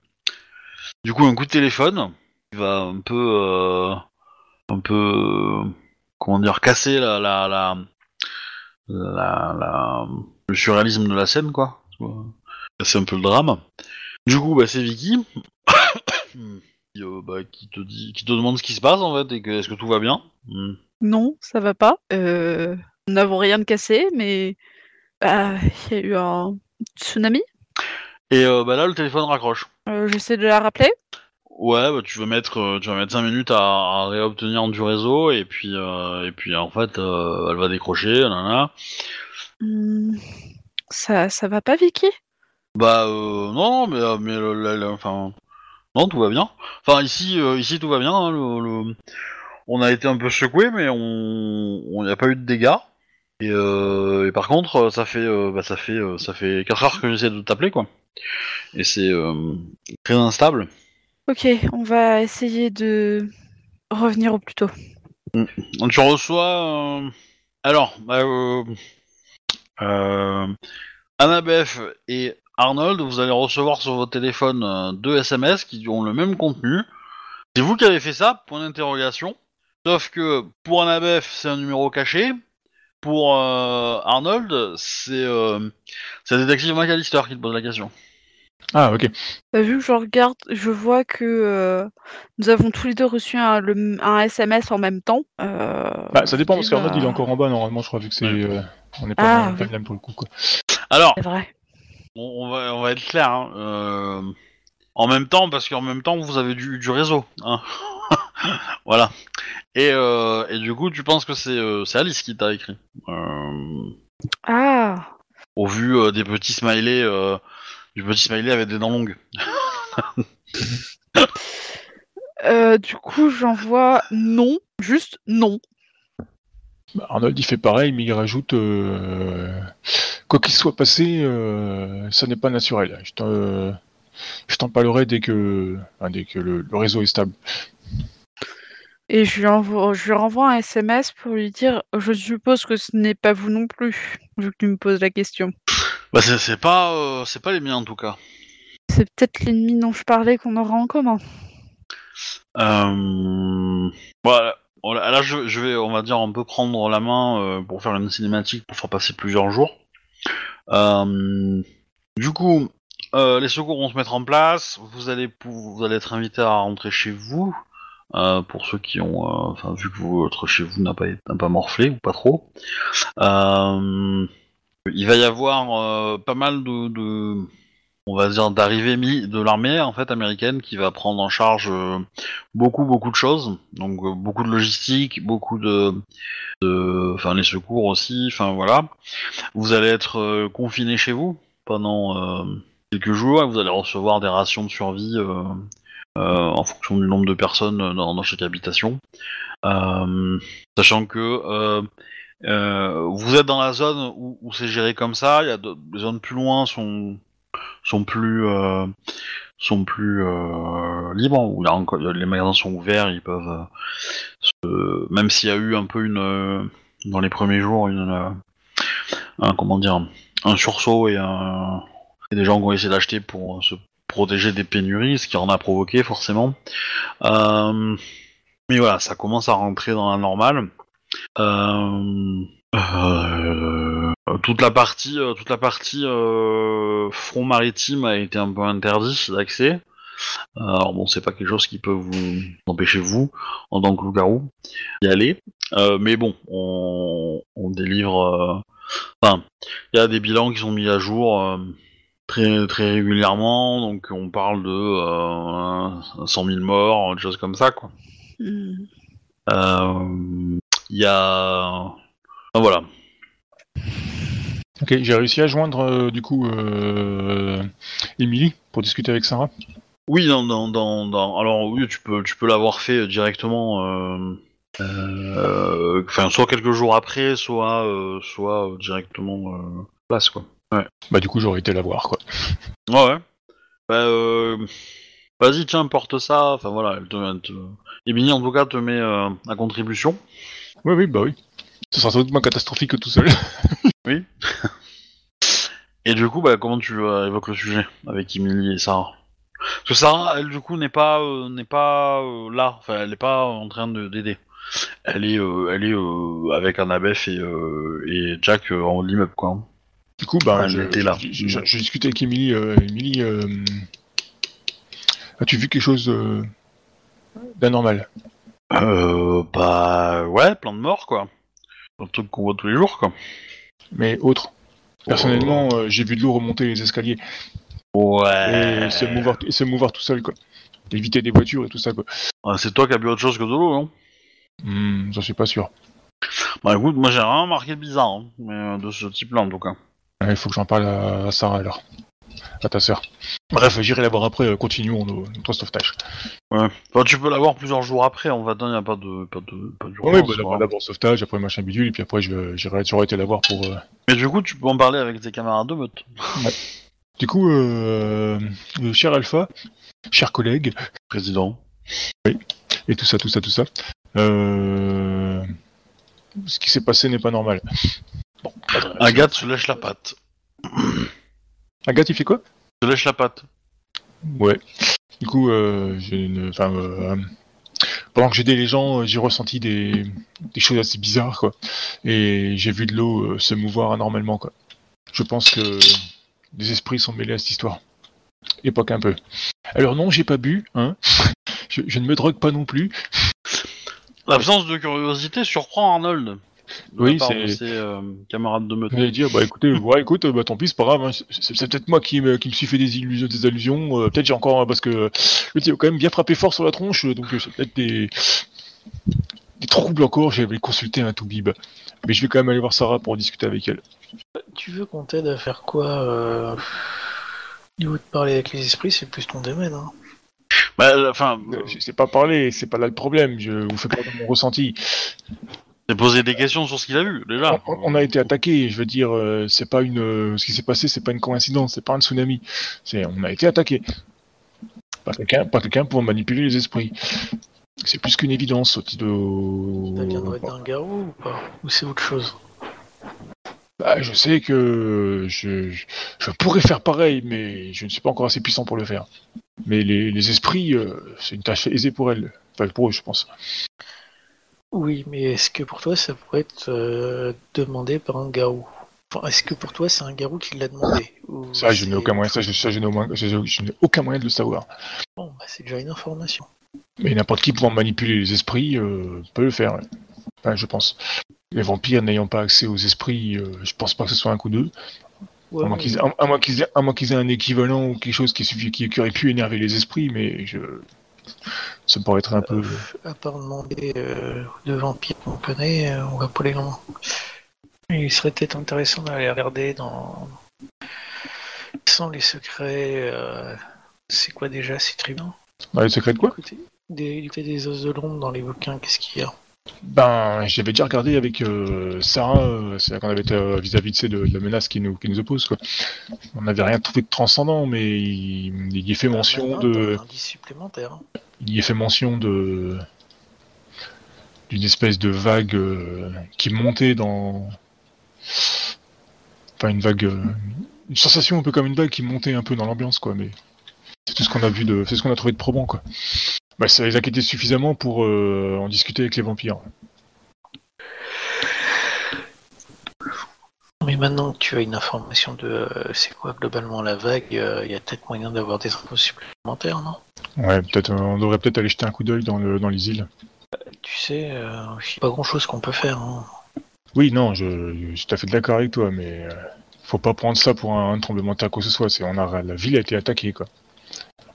du coup, un coup de téléphone qui va un peu, euh, un peu, comment dire, casser la, la, la, la, la- le surréalisme de la scène, quoi. Casser un peu le drame. Du coup, bah, c'est Vicky. qui, euh, bah, qui te dit, qui te demande ce qui se passe en fait et que est-ce que tout va bien? Hmm. Non, ça va pas. Euh, nous n'avons rien de cassé, mais bah, il y a eu un tsunami. Et euh, bah là le téléphone raccroche. J'essaie de la rappeler. Ouais, bah, tu vas mettre, tu vas mettre 5 minutes à, à réobtenir du réseau et puis et puis en fait elle va décrocher, nanana. Hmm, Ça, ça va pas, Vicky? Bah non, mais, mais le- le- le- enfin non, tout va bien. Enfin ici, euh, ici tout va bien. hein, le- le- On a été un peu secoué, mais on, n'y a pas eu de dégâts. Et, euh, et par contre, euh, ça fait, euh, bah, ça fait, euh, ça fait 4 heures que j'essaie de t'appeler quoi. Et c'est euh, très instable. Ok, on va essayer de revenir au plus tôt. Donc, tu reçois. euh, Alors, bah, euh... euh, Annabeth et Arnold, vous allez recevoir sur votre téléphone euh, deux SMS qui ont le même contenu. C'est vous qui avez fait ça, point d'interrogation. Sauf que pour Annabeth, c'est un numéro caché. Pour euh, Arnold, c'est euh, c'est le détective McAllister qui te pose la question. Ah, ok. Bah, vu que je regarde, je vois que euh, nous avons tous les deux reçu un, le- un SMS en même temps. Euh, Bah, ça dépend, parce dis, qu'Arnold, bah, il est encore en bas, normalement, je crois, vu que c'est. Ouais. euh, on n'est pas Ah, dans la oui. timeline pour le coup, quoi. Alors, C'est vrai. On, on va, on va être clair. hein, euh, en même temps, parce qu'en même temps, vous avez du, du réseau. hein. voilà. Et, euh, et du coup, tu penses que c'est euh, Alice qui t'a écrit? Ah, au vu des petits smileys, du petit smiley avec des dents longues. euh, du coup, j'envoie non, juste non. Bah, Arnold, il fait pareil, mais il rajoute. euh, Quoi qu'il soit passé, euh, ça n'est pas naturel. Je t'en, euh, je t'en parlerai dès que, enfin, dès que le, le réseau est stable. Et je lui, envoie, je lui renvoie un SMS pour lui dire Je suppose que ce n'est pas vous non plus, vu que tu me poses la question. Bah, c'est c'est pas, euh, c'est pas les miens en tout cas. C'est peut-être l'ennemi dont je parlais qu'on aura en commun. Euh... Voilà. Là, je, vais, on va dire, on peut prendre la main euh, pour faire une cinématique pour faire passer plusieurs jours. Euh, Du coup, euh, les secours vont se mettre en place. Vous allez, vous allez être invité à rentrer chez vous. pour ceux qui ont, enfin, vu que votre chez vous n'a pas, pas morflé ou pas trop. Il va y avoir pas mal de- on va dire, d'arrivées mi- de l'armée en fait américaine qui va prendre en charge euh, beaucoup beaucoup de choses. Donc euh, beaucoup de logistique, beaucoup de, enfin les secours aussi. Enfin voilà. Vous allez être euh, confiné chez vous pendant quelques jours. et Vous allez recevoir des rations de survie en fonction du nombre de personnes dans, chaque habitation. Sachant que vous êtes dans la zone où, c'est géré comme ça. Il y a de- zones plus loin sont sont plus euh, sont plus euh, libres où les magasins sont ouverts ils peuvent euh, même s'il y a eu un peu une dans les premiers jours une un comment dire un sursaut et, des gens qui ont essayé d'acheter pour se protéger des pénuries ce qui en a provoqué forcément. Mais voilà ça commence à rentrer dans la normale euh, toute la partie, euh, toute la partie euh, front maritime a été un peu interdit d'accès. Alors bon, c'est pas quelque chose qui peut vous empêcher vous, en tant que loup-garou, d'y aller. Mais bon, on, on délivre. Enfin, il y a des bilans qui sont mis à jour très très régulièrement, donc on parle de euh, 100 000 morts, des choses comme ça, quoi. Hmm. Il y a. Enfin, voilà. Ok, j'ai réussi à joindre euh, du coup euh, Emily pour discuter avec Sarah. Oui, dans, dans, dans, dans- alors oui, tu peux, tu peux l'avoir fait directement, euh, euh, enfin soit quelques jours après, soit, euh, soit euh, directement euh, place quoi. Bah du coup j'aurais été la voir quoi. Ouais. ouais. Bah, euh, vas-y, tiens, porte ça. Enfin voilà, elle te, elle te... Emily en tout cas te met euh, à contribution. Oui oui bah oui. Ce sera sans doute moins catastrophique que tout seul. Et du coup, bah, comment tu euh, évoques le sujet avec Emily et Sarah? Parce que Sarah, elle, du coup, n'est pas, euh, n'est pas euh, là. Enfin, elle n'est pas en train de d'aider. Elle est, euh, elle est euh, avec Annabeth et, euh, et Jack euh, en l'immeuble, quoi. Du coup bah Elle je, était là. je- discuté avec Emily. Euh, Emily, euh, as-tu vu quelque chose euh, d'anormal? Euh, bah, ouais, plein de morts, quoi. Un truc qu'on voit tous les jours, quoi. Mais autre. Personnellement, euh, j'ai vu de l'eau remonter les escaliers Ouais. et se mouvoir, et se mouvoir tout seul quoi. Éviter des voitures et tout ça quoi. Ah, c'est toi qui as bu autre chose que de l'eau, non? Hmm, J'en suis pas sûr. Bah écoute, moi j'ai rien remarqué de bizarre, hein, mais euh, de ce type-là en tout cas. Ouais, Il faut que j'en parle à, à Sarah alors. À ta sœur. Bref, j'irai la voir après, euh, continuons nos, notre sauvetage. Ouais. Enfin, tu peux l'avoir plusieurs jours après, en fait, il n'y a pas de, pas de, pas de Oui, urgence, bah, d'abord, d'abord sauvetage, après machin bidule, et puis après j'irai j'aurai été la voir pour... euh, Mais du coup, tu peux en parler avec tes camarades de meute. Du coup, euh, euh, cher Alpha, cher collègue, Président. et tout ça, tout ça, tout ça, euh, ce qui s'est passé n'est pas normal. Bon, Agathe se lèche la patte. Agathe, il fait quoi? Se lèche la patte. Ouais. Du coup, euh, j'ai une, enfin, euh, pendant que j'aidais les gens, euh, j'ai ressenti des, des choses assez bizarres, quoi. Et j'ai vu de l'eau euh, se mouvoir anormalement, quoi. Je pense que des esprits sont mêlés à cette histoire. Époque un peu. Alors non, j'ai pas bu, hein. Je, je ne me drogue pas non plus. L'absence de curiosité surprend Arnold. De Oui, c'est- euh, camarades de meute. J'allais dire, bah écoutez, ouais, écoute, bah tant pis, c'est pas grave. hein. C'est peut-être moi qui me, qui me suis fait des illusions, des allusions. euh, peut-être j'ai encore, parce que le type a quand même bien frappé fort sur la tronche, donc euh, c'est peut-être des, des troubles encore. J'avais consulté un toubib. Mais je vais quand même aller voir Sarah pour discuter avec elle. Tu veux qu'on t'aide à faire quoi euh... Niveau de parler avec les esprits, c'est plus ton domaine. Hein. Bah, enfin, Euh, Je sais pas parler, c'est pas là le problème. Je vous fais pas de mon ressenti. C'est poser des questions sur ce qu'il a vu, déjà. On, on a été attaqué. Je veux dire, euh, c'est pas une, euh, ce qui s'est passé, c'est pas une coïncidence, c'est pas un tsunami. C'est, on a été attaqué. Pas quelqu'un, pas quelqu'un pour manipuler les esprits. C'est plus qu'une évidence. au titre de- Ça viendrait d'un garou ou pas Ou c'est autre chose Bah, je sais que je, je, je pourrais faire pareil, mais je ne suis pas encore assez puissant pour le faire. Mais les, les esprits, euh, c'est une tâche aisée pour elles. Enfin, pour eux, je pense. Oui, mais est-ce que pour toi ça pourrait être euh, demandé par un garou? Enfin, Est-ce que pour toi c'est un garou qui l'a demandé? Ou Ça, je n'ai aucun moyen. Ça, je, ça, je n'ai je- aucun moyen de le savoir. Bon, bah, c'est déjà une information. Mais n'importe qui pouvant manipuler les esprits euh, peut le faire. ouais. Enfin, je pense. Les vampires n'ayant pas accès aux esprits, euh, je pense pas que ce soit un coup d'eux. Ouais, À moins qu'ils aient, un équivalent ou quelque chose qui, suffi- qui, qui aurait pu énerver les esprits, mais je... ça paraît être un peu... Euh, à part demander euh, de vampires qu'on connaît, euh, on va pas les. Il serait peut-être intéressant d'aller regarder dans. Sans les secrets. euh, C'est quoi déjà ces tribunaux Bah, le secret de quoi? Des, du côté des os de l'ombre dans les bouquins, qu'est-ce qu'il y a? Ben, j'avais déjà regardé avec euh, Sarah, euh, c'est quand on avait été euh, vis-à-vis de, ces- de, de la menace qui nous, qui nous oppose, quoi. On n'avait rien trouvé de transcendant, mais il, il y est fait mention Maintenant, de... supplémentaire. Il y est fait mention de d'une espèce de vague euh, qui montait dans enfin une vague euh, une sensation un peu comme une vague qui montait un peu dans l'ambiance quoi mais c'est tout ce qu'on a vu de c'est ce qu'on a trouvé de probant quoi bah, ça les inquiétait suffisamment pour euh, en discuter avec les vampires Mais maintenant que tu as une information de euh, c'est quoi globalement la vague, euh, il y a peut-être moyen d'avoir des infos supplémentaires, non? Ouais peut-être on devrait peut-être aller jeter un coup d'œil dans le dans les îles Tu sais, euh, il y a pas grand chose qu'on peut faire. Hein. oui non je, je suis tout à fait d'accord avec toi mais euh, faut pas prendre ça pour un, un tremblement de terre quoi que ce soit c'est on a la ville a été attaquée quoi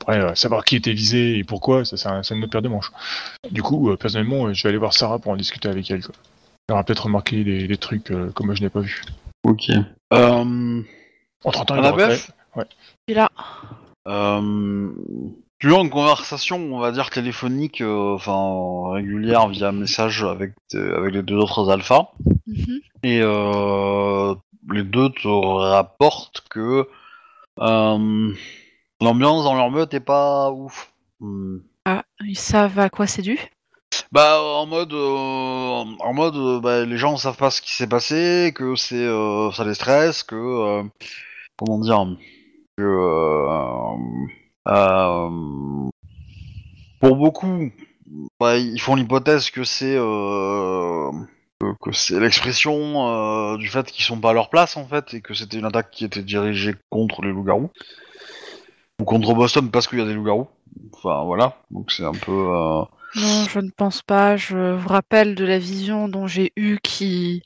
Après, euh, savoir qui était visé et pourquoi, ça, c'est un- c'est une autre paire de manches. Du coup, euh, personnellement, euh, je vais aller voir Sarah pour en discuter avec elle. Quoi. Elle aura peut-être remarqué des, des trucs euh, que moi je n'ai pas vu. Ok. Euh, Entre-temps, il Annabeth devrait- Puis là, euh, plus longue conversation, on va dire téléphonique, euh, enfin régulière via message avec, avec les deux autres alphas. mhm. Et euh, les deux te rapportent que euh, l'ambiance dans leur meute est pas ouf. Hmm. ah, ils savent à quoi c'est dû? Bah en mode, euh, en mode, euh, bah, les gens savent pas ce qui s'est passé, que c'est, euh, ça les stresse, que, euh, comment dire, que, euh, euh, pour beaucoup, bah, ils font l'hypothèse que c'est, euh, que, que c'est l'expression euh, du fait qu'ils sont pas à leur place en fait, et que c'était une attaque qui était dirigée contre les loups-garous ou contre Boston parce qu'il y a des loups-garous. Enfin voilà, donc c'est un peu. euh, Non, je ne pense pas. Je vous rappelle de la vision dont j'ai eue qui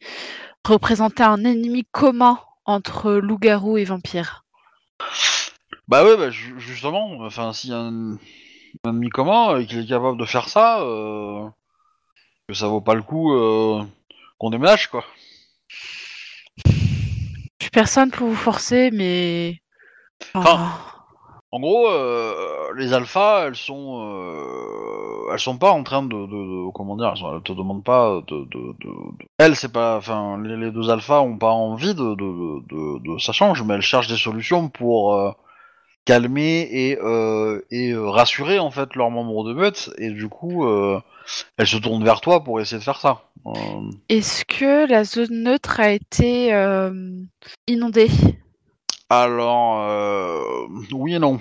représentait un ennemi commun entre loup-garou et vampire. Bah ouais, bah ju- justement, enfin, s'il y a un, un ennemi commun et qu'il est capable de faire ça, euh, que ça vaut pas le coup euh, qu'on déménage, quoi. Je suis personne pour vous forcer, mais. Enfin, En gros, euh, les alphas, elles sont, euh, elles sont pas en train de, comment dire, elles, te demandent pas de, elles, c'est pas, enfin, les, deux alphas ont pas envie de, ça change, mais elles cherchent des solutions pour euh, calmer et et rassurer en fait leurs membres de meute, et du coup, elles se tournent vers toi pour essayer de faire ça. Est-ce que la zone neutre a été inondée? Alors, euh, oui et non.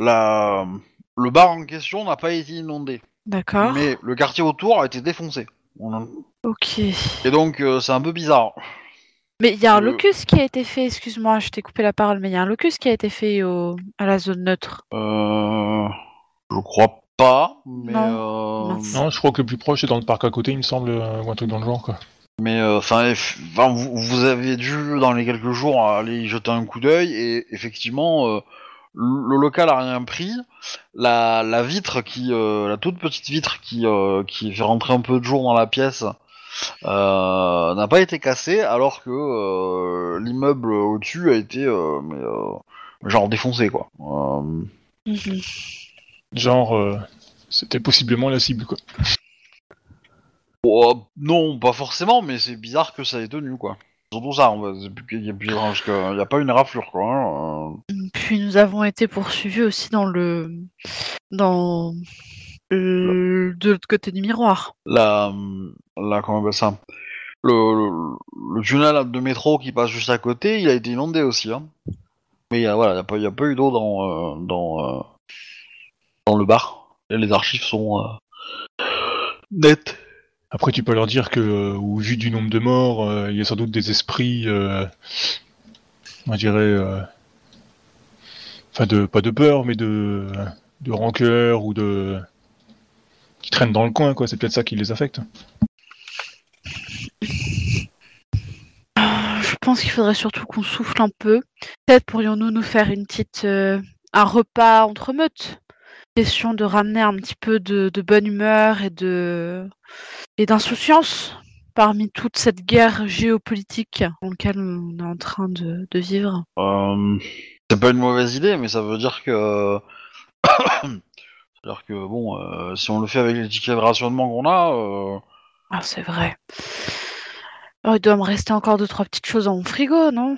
La, le bar en question n'a pas été inondé. D'accord. Mais le quartier autour a été défoncé. On a- Ok. Et donc euh, c'est un peu bizarre. Mais il y a un locus qui a été fait, excuse-moi, je t'ai coupé la parole, mais il y a un locus qui a été fait au... à la zone neutre. Euh... Je crois pas, mais Non. euh. Non, je crois que le plus proche est dans le parc à côté, il me semble, ou un truc dans le genre, quoi. Mais euh, enfin enfin, vous, vous avez dû dans les quelques jours aller y jeter un coup d'œil et effectivement euh, le local a rien pris. La, la vitre qui euh, la toute petite vitre qui euh, qui fait rentrer un peu de jour dans la pièce euh, n'a pas été cassée alors que euh, l'immeuble au-dessus a été euh, mais, euh, genre défoncé quoi. Euh, Mhm. Genre, euh, c'était possiblement la cible, quoi. Oh, non, pas forcément, mais c'est bizarre que ça ait tenu, quoi. Surtout ça, on va- c'est plus qu'il y a plus étrange que- il y a pas une raflure, quoi. hein, euh. Puis nous avons été poursuivis aussi dans le... dans... le- de l'autre côté du miroir. La, la, comment on appelle ça? Le, le, le tunnel de métro qui passe juste à côté, il a été inondé aussi, hein. Mais il y a, voilà, il y a pas, a eu d'eau dans, euh, dans, euh, dans le bar. Et les archives sont euh, nettes. Après, tu peux leur dire que, euh, au vu du nombre de morts, euh, il y a sans doute des esprits, euh, on dirait, enfin, de, pas de peur, mais de, de rancœur ou de. qui traînent dans le coin, quoi. C'est peut-être ça qui les affecte. Je pense qu'il faudrait surtout qu'on souffle un peu. Peut-être pourrions-nous nous faire une petite, un repas entre meutes. Question de ramener un petit peu de, de bonne humeur et de et d'insouciance parmi toute cette guerre géopolitique dans laquelle on est en train de, de vivre. Euh, c'est pas une mauvaise idée, mais ça veut dire que. C'est-à-dire que, bon, euh, si on le fait avec les tickets de rationnement qu'on a, euh, Ah, c'est vrai. Alors, il doit me rester encore deux trois petites choses dans mon frigo, non?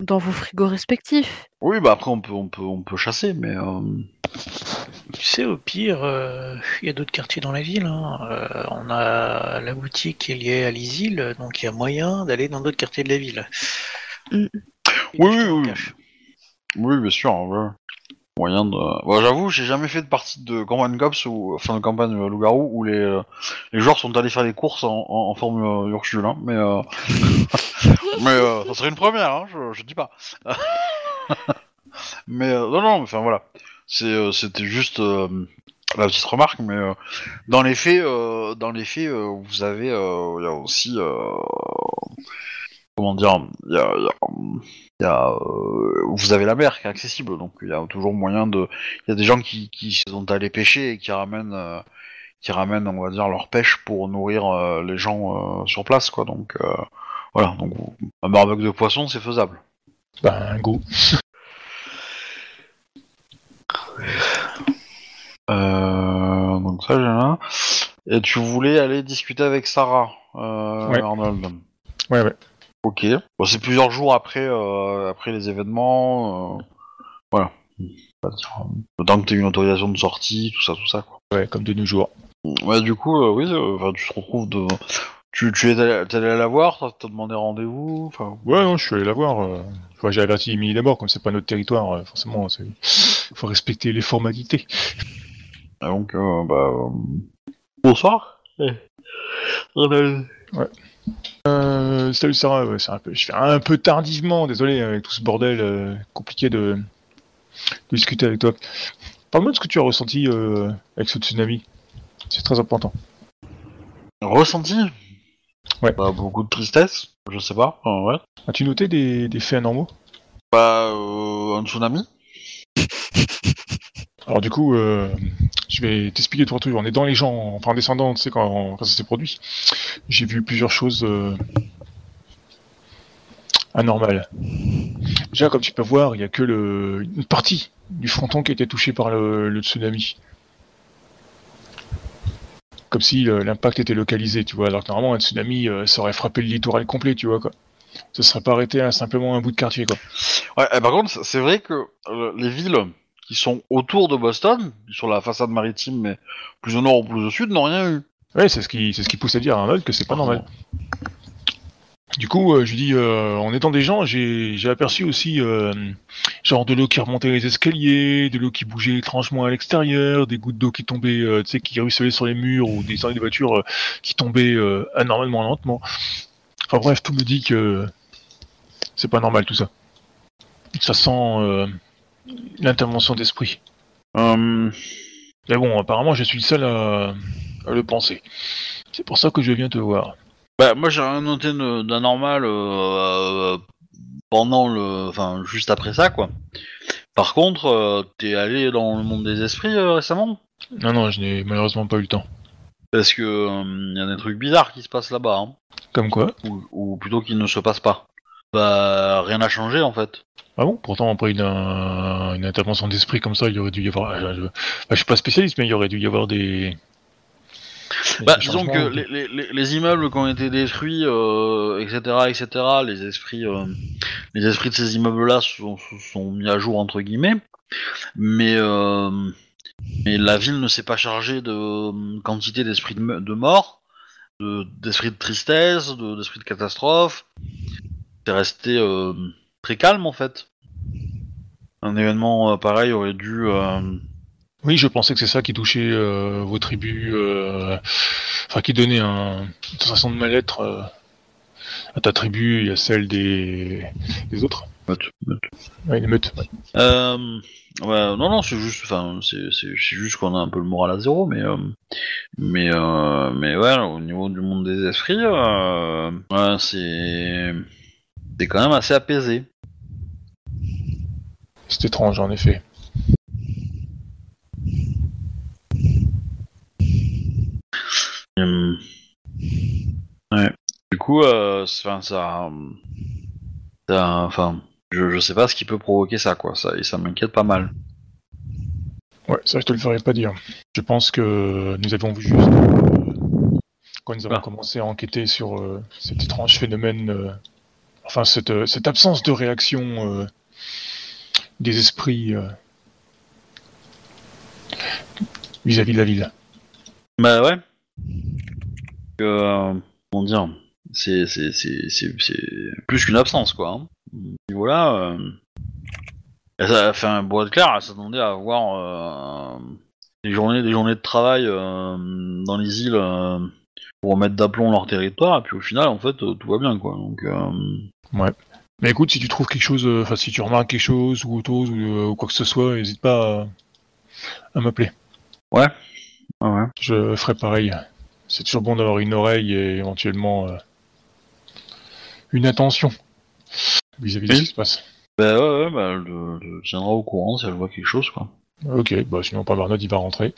Dans vos frigos respectifs. oui, bah après on peut, on peut, on peut chasser, mais. euh, Tu sais, au pire, euh, il y a d'autres quartiers dans la ville. hein. Euh, on a la boutique qui est liée à l'Isil, donc il y a moyen d'aller dans d'autres quartiers de la ville. Mm. Et Oui, d'acheter oui, en oui. cash. Oui, bien sûr, ouais. Moyen de. Bon, j'avoue, j'ai jamais fait de partie de campagne Cops ou. Enfin, de campagne Loup-Garou où les, euh, les joueurs sont allés faire des courses en, en, en forme euh, Ursule, hein, mais. Euh... euh, ça serait une première, hein, je, je dis pas. mais non, non, enfin voilà. C'était juste la petite remarque, mais dans les faits, dans les faits, vous avez, aussi, comment dire, y a, euh, vous avez la mer qui est accessible, donc il y a toujours moyen de, il y a des gens qui, qui sont allés pêcher et qui ramènent, euh, qui ramènent, on va dire, leur pêche pour nourrir euh, les gens sur place, quoi. Donc voilà, donc un barbecue de poisson, c'est faisable. Ben, go. Euh, donc ça, j'ai là. Et tu voulais aller discuter avec Sarah, euh, Ouais. Arnold? Ouais, ouais. Ok. Bon, c'est plusieurs jours après, euh, après les événements. euh, voilà. Le temps que tu une autorisation de sortie, tout ça, tout ça. Quoi. Ouais, comme de nos jours. Ouais, du coup, euh, oui, euh, enfin, tu te retrouves de. Tu, tu es allé, t'es allé la voir, t'as t'as demandé rendez-vous, enfin. Ouais, non, je suis allé la voir. euh. Enfin, j'ai averti Emily d'abord, comme c'est pas notre territoire, euh, forcément, c'est... faut respecter les formalités. Et donc, euh, bah. euh, Bonsoir. Arnold. Euh, salut Sarah, ouais, c'est un peu, je fais un peu tardivement, désolé, avec tout ce bordel euh, compliqué de... de discuter avec toi. Parle-moi de ce que tu as ressenti euh, avec ce tsunami. C'est très important. Ressenti? Ouais. Bah, beaucoup de tristesse, je sais pas, euh, ouais. As-tu noté des, des faits anormaux? Bah, euh, un tsunami Alors du coup, euh, je vais t'expliquer trois trucs. On est dans les gens, enfin en descendant, tu sais, quand, ça s'est produit. J'ai vu plusieurs choses euh, anormal. Déjà, comme tu peux voir, il n'y a que une partie du fronton qui a été touchée par le, tsunami. Comme si l'impact était localisé, tu vois. Alors normalement, un tsunami, euh, ça aurait frappé le littoral complet, tu vois, quoi. Ça serait pas arrêté à simplement un bout de quartier, quoi. Ouais, et par contre, c'est vrai que les villes qui sont autour de Boston, sur la façade maritime, mais plus au nord ou plus au sud, n'ont rien eu. Ouais, c'est ce qui, c'est ce qui pousse à dire à Arnold que c'est pas normal. Du coup, euh, je lui dis, euh, en étant des gens, j'ai j'ai aperçu aussi euh, genre de l'eau qui remontait les escaliers, de l'eau qui bougeait étrangement à l'extérieur, des gouttes d'eau qui tombaient, tu sais, qui ruisselaient sur les murs ou des des voitures qui tombaient anormalement lentement. Enfin bref, tout me dit que c'est pas normal tout ça. Ça sent l'intervention d'esprit. Euh, Mais bon, apparemment, je suis le seul à, à le penser. C'est pour ça que je viens te voir. bah, moi, j'ai rien noté d'anormal euh, pendant le, enfin, juste après ça, quoi. Par contre, euh, t'es allé dans le monde des esprits euh, récemment? Non, non, je n'ai malheureusement pas eu le temps. Parce que euh, y a des trucs bizarres qui se passent là-bas, hein. Comme quoi? Ou, ou plutôt qui ne se passent pas. Bah, rien n'a changé en fait. Ah bon? Pourtant, après une, euh, une intervention d'esprit comme ça, il y aurait dû y avoir... euh, Je, bah, je suis pas spécialiste, mais il y aurait dû y avoir des... des Bah, disons que les, les- les- les immeubles qui ont été détruits, euh, etc., etc., les esprits, les esprits de ces immeubles-là sont, sont mis à jour entre guillemets, mais mais la ville ne s'est pas chargée de quantité d'esprits de, de mort, de- d'esprits de, tristesse, de- d'esprits de, catastrophe. C'est resté euh, très calme en fait. Un événement euh, pareil aurait dû euh, Oui, je pensais que c'est ça qui touchait vos tribus, enfin qui donnait un, une sensation de mal-être à ta tribu et à celle des, des autres. meute- meute. Ouais, les meutes. ouais. Euh, ouais, non, non, c'est juste, enfin, c'est, c'est, juste qu'on a un peu le moral à zéro, mais, euh, mais, euh, mais ouais, au niveau du monde des esprits, ouais, c'est, c'est quand même assez apaisé. C'est étrange, en effet. Hum. Ouais. Du coup, euh, ça, ça, enfin, je, je sais pas ce qui peut provoquer ça, quoi. Ça, et ça m'inquiète pas mal. Ouais, ça je te le ferai pas dire. Je pense que nous avons vu juste euh, quand nous avons Ah. commencé à enquêter sur euh, cet étrange phénomène, euh, enfin cette, euh, cette absence de réaction euh, des esprits euh, vis-à-vis de la ville. Bah ouais. Comment dire, c'est, plus qu'une absence, quoi. À ce niveau-là, euh, elle a fait un bois de clair, elle s'attendait à avoir des journées, de travail dans les îles pour remettre d'aplomb leur territoire, et puis au final, en fait, euh, tout va bien, quoi. Donc, euh, Mais écoute, si tu trouves quelque chose, euh, enfin si tu remarques quelque chose ou autre chose ou, quoi que ce soit, n'hésite pas à, à m'appeler. ouais, ouais. Je ferai pareil. C'est toujours bon d'avoir une oreille et éventuellement euh, une attention vis-à-vis de Oui. ce qui se passe. Bah ouais, ouais, bah, elle te- te tiendra au courant si elle voit quelque chose, quoi. Ok, bah sinon pas Barnard il va rentrer.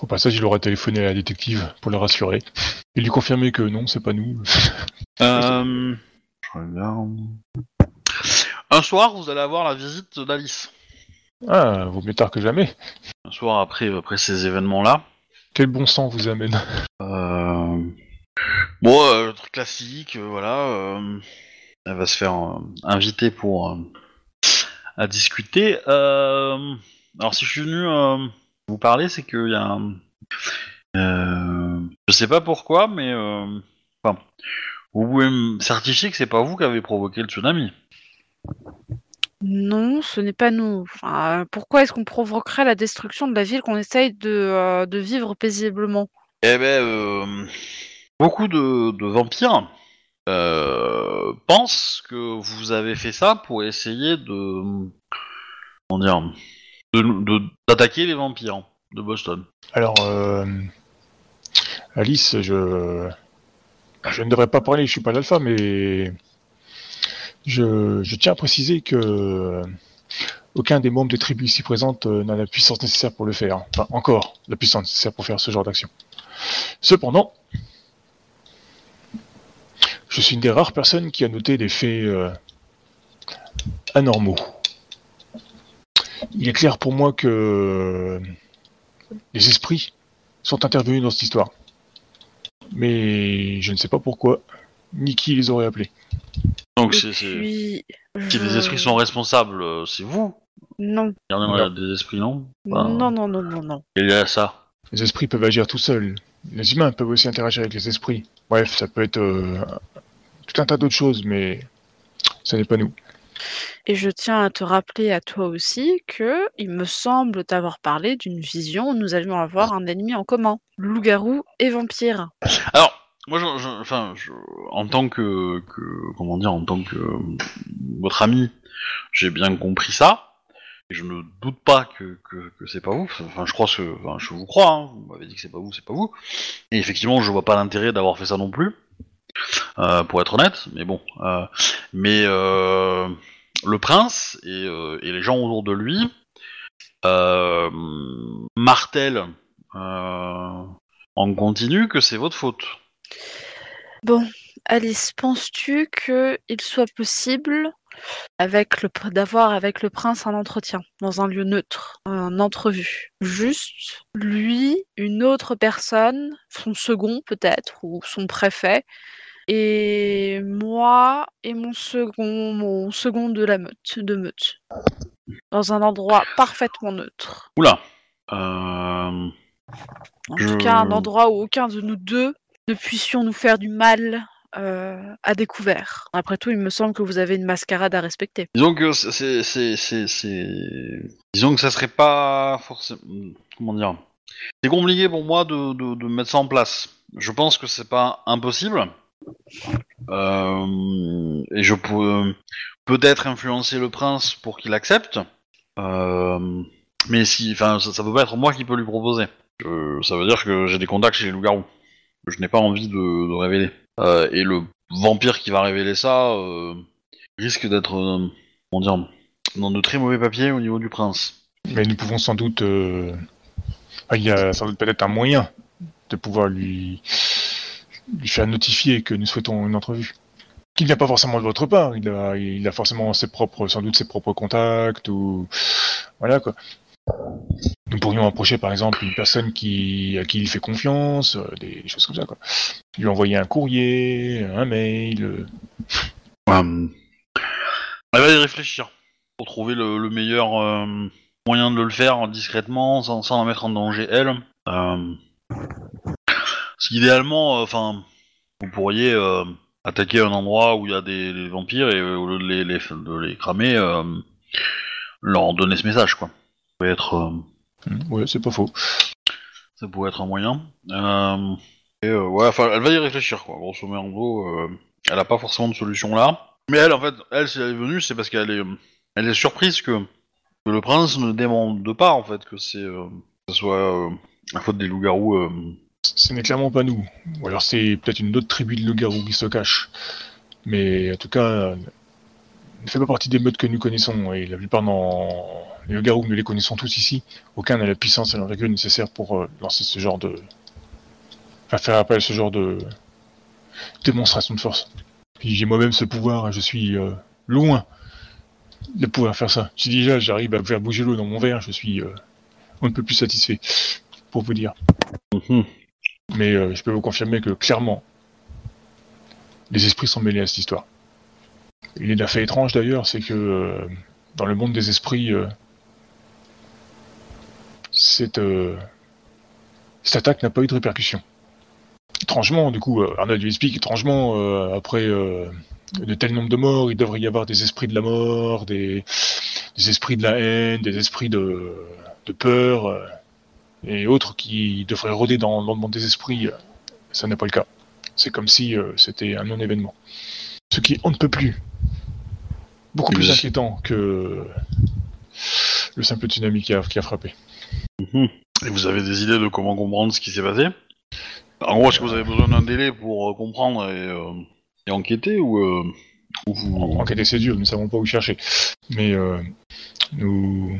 Au passage, il aura téléphoné à la détective pour la rassurer et lui confirmer que non, c'est pas nous. Euh, je regarde. Un soir, vous allez avoir la visite d'Alice. Ah, vaut mieux tard que jamais. Un soir après, après ces événements-là. Quel bon sang vous amène. Euh... Bon, euh, le truc classique, euh, voilà. euh, Elle va se faire euh, inviter pour euh, à discuter. Euh, Alors, si je suis venu euh, vous parler, c'est qu'il y a. un- Euh... Je sais pas pourquoi, mais euh, enfin, vous pouvez me certifier que c'est pas vous qui avez provoqué le tsunami. Non, ce n'est pas nous. Enfin, pourquoi est-ce qu'on provoquerait la destruction de la ville qu'on essaye de, euh, de vivre paisiblement? Eh ben, beaucoup de, de vampires euh, pensent que vous avez fait ça pour essayer de, comment dire, d'attaquer les vampires de Boston. Alors, euh, Alice, je je ne devrais pas parler, je suis pas l'alpha, mais je, je tiens à préciser que aucun des membres des tribus ici présentes euh, n'a la puissance nécessaire pour le faire. Enfin, encore la puissance nécessaire pour faire ce genre d'action. Cependant, je suis une des rares personnes qui a noté des faits euh, anormaux. Il est clair pour moi que les esprits sont intervenus dans cette histoire. Mais je ne sais pas pourquoi, ni qui les aurait appelés. Donc c'est c'est- puis, si les esprits sont responsables, euh, c'est vous. Non, Il y en a des esprits, non? Non, non, non, non, non. Il y a ça. Les esprits peuvent agir tout seuls. Les humains peuvent aussi interagir avec les esprits. Bref, ça peut être euh, tout un tas d'autres choses, mais ce n'est pas nous. Et je tiens à te rappeler à toi aussi que il me semble t'avoir parlé d'une vision où nous allions avoir un ennemi en commun, loup-garou et vampire. Alors, moi, enfin, en tant que, comment dire, en tant que votre ami, j'ai bien compris ça. Et je ne doute pas que, c'est pas vous. Enfin, je crois que, je vous crois. hein. Vous m'avez dit que c'est pas vous, c'est pas vous. Et effectivement, je vois pas l'intérêt d'avoir fait ça non plus, pour être honnête. Mais bon, euh, mais euh, le prince et, euh, les gens autour de lui euh, martèlent euh, en continu que c'est votre faute. Bon, Alice, penses-tu qu'il soit possible avec le d'avoir avec le prince un entretien dans un lieu neutre, un entrevue, juste lui, une autre personne, son second peut-être ou son préfet, et moi et mon second, mon second de la meute, de meute, dans un endroit parfaitement neutre. Oula. Euh... En Je- tout cas, un endroit où aucun de nous deux ne puissions nous faire du mal euh, à découvert. Après tout, il me semble que vous avez une mascarade à respecter. Disons que c'est, c'est, c'est, disons que ça serait pas forcément, comment dire, c'est compliqué pour moi de, de, mettre ça en place. Je pense que c'est pas impossible. Euh, et je peux peut-être influencer le prince pour qu'il accepte. Euh, mais si, enfin, ça, ça peut pas être moi qui peux lui proposer. Ça veut dire que j'ai des contacts chez les loups-garous. Je n'ai pas envie de, de révéler. Euh, et le vampire qui va révéler ça euh, risque d'être, euh, dans de très mauvais papiers au niveau du prince. Mais nous pouvons sans doute... Il y a sans doute peut-être un moyen de pouvoir lui... lui faire notifier que nous souhaitons une entrevue. Qui ne vient pas forcément de votre part, il a, il a forcément ses propres, sans doute ses propres contacts, ou... Voilà quoi. Nous pourrions approcher par exemple une personne qui, à qui il fait confiance, euh, des, des choses comme ça quoi. Lui envoyer un courrier, un mail, euh, elle va y réfléchir pour trouver le, le meilleur euh, moyen de le faire discrètement, sans, sans la mettre en danger elle. Euh, parce qu'idéalement, euh, enfin, vous pourriez euh, attaquer un endroit où il y a des, des vampires et euh, au lieu de les, les- de les cramer, euh, leur donner ce message quoi. Être, euh, hmm, ouais, c'est pas faux. ça pourrait être un moyen. Euh, et, euh, ouais, enfin, elle va y réfléchir, quoi. Grosso modo, euh, elle a pas forcément de solution là. Mais elle, en fait, elle, si elle est venue, c'est parce qu'elle est, elle est surprise que, que le prince ne demande pas, en fait, que c'est, que ce soit la faute des loups-garous. Ce n'est clairement pas nous. Ou alors c'est peut-être une autre tribu de loups-garous qui se cache. Mais en tout cas, ne fait pas partie des meutes que nous connaissons. Et la plupart dans les loups-garous, nous les connaissons tous ici. Aucun n'a la puissance et l'envergure nécessaire pour euh, lancer ce genre de... Enfin, faire appel à ce genre de démonstration de force. Puis j'ai moi-même ce pouvoir et je suis euh, loin de pouvoir faire ça. Si déjà j'arrive à faire bouger l'eau dans mon verre, je suis euh, on ne peut plus satisfait, pour vous dire. Mais euh, je peux vous confirmer que clairement, les esprits sont mêlés à cette histoire. Il est d'un fait étrange d'ailleurs, c'est que euh, dans le monde des esprits, cette, euh, cette attaque n'a pas eu de répercussion. Étrangement, du coup, euh, Arnold lui explique, étrangement, euh, après de tels nombres de morts, il devrait y avoir des esprits de la mort, des, des esprits de la haine, des esprits de, de peur, euh, et autres qui devraient rôder dans, dans le monde des esprits. euh, Ça n'est pas le cas. C'est comme si euh, c'était un non-événement. Ce qui, on ne peut plus. Beaucoup plus Oui. inquiétant que le simple tsunami qui a, qui a frappé. Et vous avez des idées de comment comprendre ce qui s'est passé En gros, est-ce que vous avez besoin d'un délai pour euh, comprendre et, euh, et enquêter ou, euh, ou vous... Enquêter, c'est dur, nous ne savons pas où chercher. Mais euh, nous,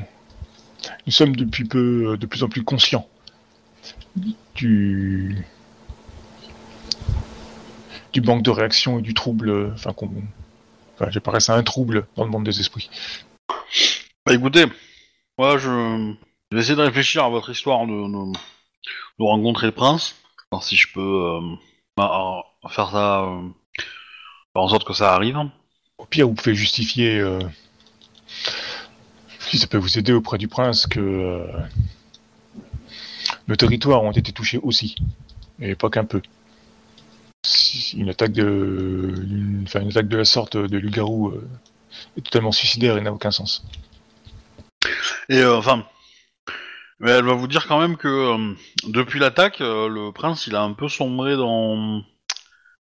nous sommes depuis peu de plus en plus conscients du, du manque de réaction et du trouble enfin, qu'on Enfin, j'ai pas resté un trouble dans le monde des esprits. Bah écoutez, moi je... je vais essayer de réfléchir à votre histoire de, de, de rencontrer le prince, voir si je peux euh, bah, euh, faire ça, euh, faire en sorte que ça arrive. Au pire, vous pouvez justifier, euh, si ça peut vous aider auprès du prince, que nos territoires ont été touchés aussi, et pas qu'un peu. Si une attaque de, une, enfin, une attaque de la sorte de loup-garou est totalement suicidaire et n'a aucun sens. Et enfin, mais elle va vous dire quand même que euh, depuis l'attaque, euh, le prince il a un peu sombré dans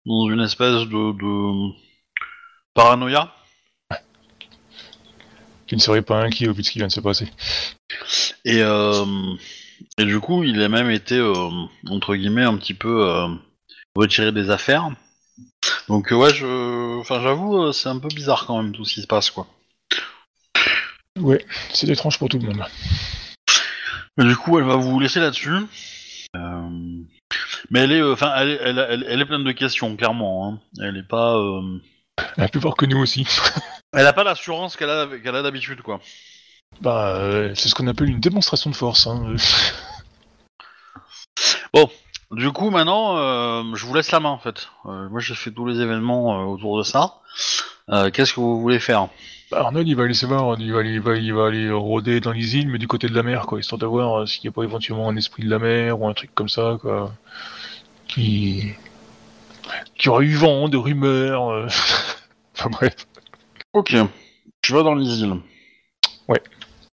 dans une espèce de, de paranoïa. Qui ne serait pas inquiet au vu de ce qui vient de se passer. Et, euh, et du coup, il a même été, entre guillemets, un petit peu retiré des affaires. Donc ouais, je, enfin j'avoue, c'est un peu bizarre quand même tout ce qui se passe quoi. Ouais, c'est étrange pour tout le monde. Et du coup, elle va vous laisser là-dessus. Euh, Mais elle est, euh, enfin, elle, est- elle, elle, elle est pleine de questions, clairement. hein. Elle est pas, euh, Elle a plus fort que nous aussi. elle a pas l'assurance qu'elle a, qu'elle a d'habitude quoi. Bah, euh, c'est ce qu'on appelle une démonstration de force. Hein. Du coup, maintenant, je vous laisse la main en fait. Moi, j'ai fait tous les événements autour de ça. Qu'est-ce que vous voulez faire? Bah, Arnold, il va aller savoir, il va aller, il va, il va aller rôder dans les îles, mais du côté de la mer, quoi, histoire de voir euh, s'il n'y a pas éventuellement un esprit de la mer ou un truc comme ça, quoi, qui, qui aura eu vent de rumeurs. euh. enfin bref. Ok. Je vais dans les îles.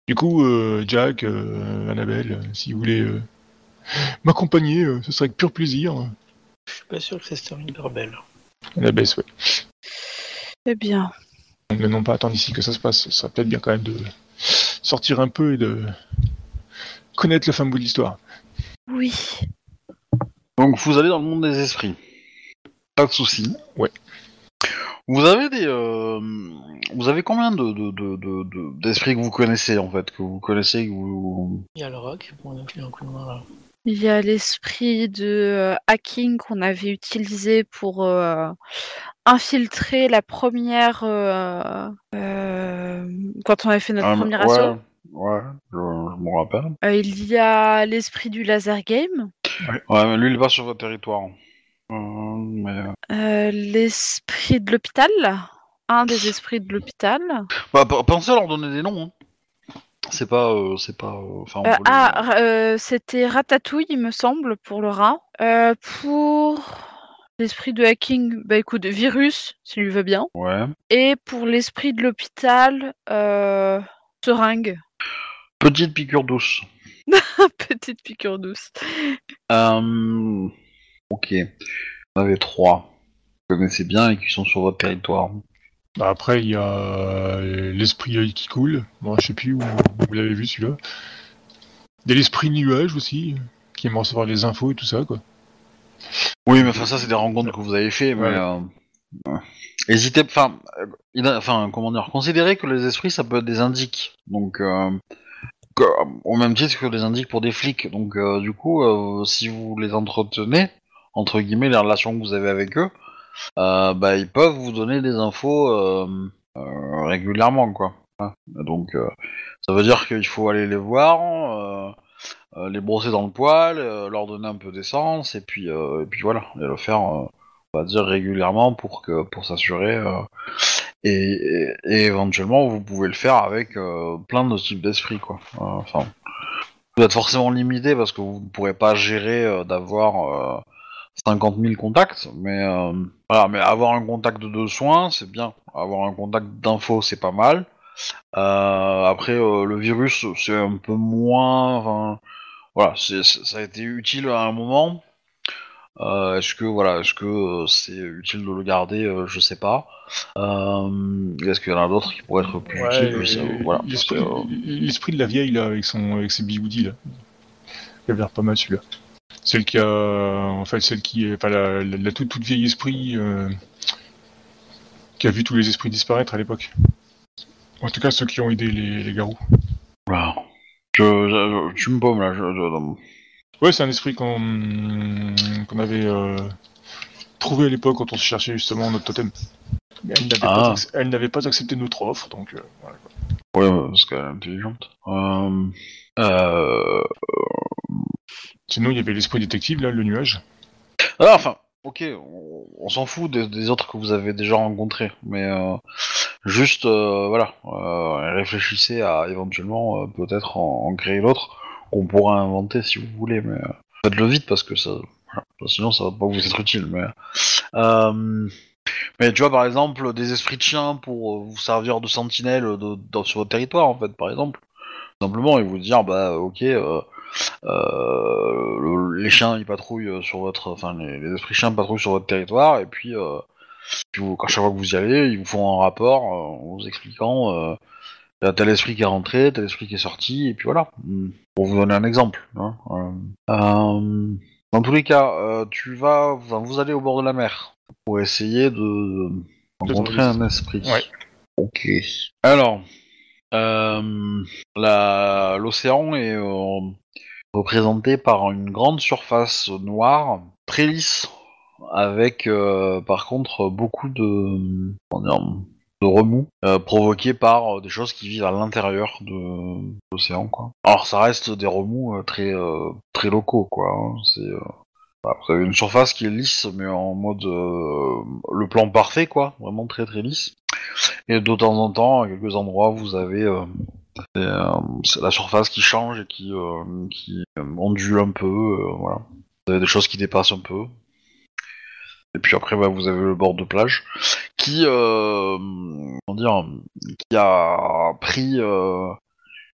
Du coup, euh, Jack, euh, Annabelle, si vous voulez euh, m'accompagner, euh, ce serait avec pur plaisir. Je suis pas sûr que ça se termine par belle. Annabelle, ouais. Eh bien, Ne non pas attendre ici que ça se passe. Ce serait peut-être bien quand même de sortir un peu et de connaître le fin bout de l'histoire. oui. Donc, vous allez dans le monde des esprits. Pas de souci. Ouais. Vous avez des, euh, vous avez combien de de- de- de- de- d'esprits que vous connaissez en fait, que vous connaissez, que vous... Il y a le rock, bon, on a un coup de main là. Il y a l'esprit de euh, hacking qu'on avait utilisé pour euh, infiltrer la première. euh, euh, quand on avait fait notre Ah, premier ouais, assaut. Ouais, je, je m'en rappelle. Euh, il y a l'esprit du laser game, Ouais, mais lui il pas sur votre territoire. Euh, mais... euh, euh, l'esprit de l'hôpital, un des esprits de l'hôpital. Bah, p- pensez à leur donner des noms. Hein. C'est pas, euh, c'est pas. euh, on Euh, ah, c'était Ratatouille, il me semble, pour le rat. Pour l'esprit de hacking, bah écoute, virus, si lui veut bien. Ouais. Et pour l'esprit de l'hôpital, seringue. Petite piqûre douce. Petite piqûre douce. Ok. Vous en avez trois. Vous connaissez bien et qui sont sur votre territoire. Bah, après, il y a euh, l'esprit œil qui coule. Moi, je sais plus où vous l'avez vu celui-là. Il y a l'esprit nuage aussi, qui aime recevoir les infos et tout ça, quoi. Oui, mais enfin ça c'est des rencontres que vous avez fait, mais Ouais. euh, euh, hésitez, enfin, euh, comment dire, considérez que les esprits ça peut être des indiques, donc euh, que- au même titre que des indiques pour des flics, donc euh, du coup euh, si vous les entretenez entre guillemets les relations que vous avez avec eux, euh, bah ils peuvent vous donner des infos euh, euh, régulièrement quoi. Hein. Donc euh, ça veut dire qu'il faut aller les voir. euh, euh, les brosser dans le poil, euh, leur donner un peu d'essence, et puis, euh, et puis voilà, et le faire, euh, on va dire régulièrement pour pour s'assurer. euh, et, éventuellement, vous pouvez le faire avec euh, plein de types d'esprits, quoi. Euh, Enfin, vous êtes forcément limité parce que vous ne pourrez pas gérer euh, d'avoir euh, 50 000 contacts, mais euh, voilà, mais avoir un contact de soins, c'est bien. Avoir un contact d'info, c'est pas mal. Euh, après, euh, le virus, c'est un peu moins. enfin, voilà, ça a été utile à un moment. Est-ce que voilà, est-ce que c'est utile de le garder? Je sais pas. Est-ce qu'il y en a d'autres qui pourraient être plus utiles? Ouais, Voilà. l'esprit de la vieille, là, avec, son, avec ses bigoudis, là. Il a l'air pas mal, celui-là. Celle qui a... En fait, celle qui est... Enfin, la, la, la toute, toute vieille esprit... euh, qui a vu tous les esprits disparaître à l'époque. En tout cas, ceux qui ont aidé les, les garous. voilà. Je, je- je- tu me paumes là. Je, Ouais, c'est un esprit qu'on qu'on avait euh, trouvé à l'époque quand on se cherchait justement notre totem. Elle n'avait Ah. pas, elle n'avait pas accepté notre offre, donc euh, voilà. Ouais, ouais, parce qu'elle est intelligente. Euh... Euh... Sinon, il y avait l'esprit détective, là, le nuage. Ah, enfin, ok, on, s'en fout des, autres que vous avez déjà rencontrés, mais euh, juste, euh, voilà, euh, réfléchissez à éventuellement peut-être en, créer l'autre qu'on pourra inventer si vous voulez, mais faites-le vite parce que ça, sinon ça va pas vous être utile. Mais, mais tu vois, par exemple, des esprits de chien pour vous servir de sentinelle de, sur votre territoire, en fait, par exemple. Simplement, et vous dire, bah, ok. Euh, le- les chiens ils patrouillent euh, sur votre, enfin les, les esprits chiens patrouillent sur votre territoire et puis, euh, puis vous, quand chaque fois que vous y allez, ils vous font un rapport en vous expliquant tel esprit qui est rentré, tel esprit qui est sorti et puis voilà. Mm. Pour vous donner un exemple. hein. Euh, dans tous les cas, euh, tu vas, enfin, vous allez au bord de la mer pour essayer de rencontrer un esprit. Ouais. Ok. Alors, l'océan est euh, représenté par une grande surface noire, très lisse, avec euh, par contre beaucoup de, remous euh, provoqués par euh, des choses qui vivent à l'intérieur de l'océan. Alors ça reste des remous euh, très euh, très locaux, quoi. hein. Vous avez une surface qui est lisse, mais en mode euh, le plan parfait, quoi, vraiment très très lisse. Et de temps en temps, à quelques endroits, vous avez euh, euh, la surface qui change et qui, qui ondule un peu, voilà. Vous avez des choses qui dépassent un peu. Et puis après, bah, vous avez le bord de plage qui, comment dire, qui a pris,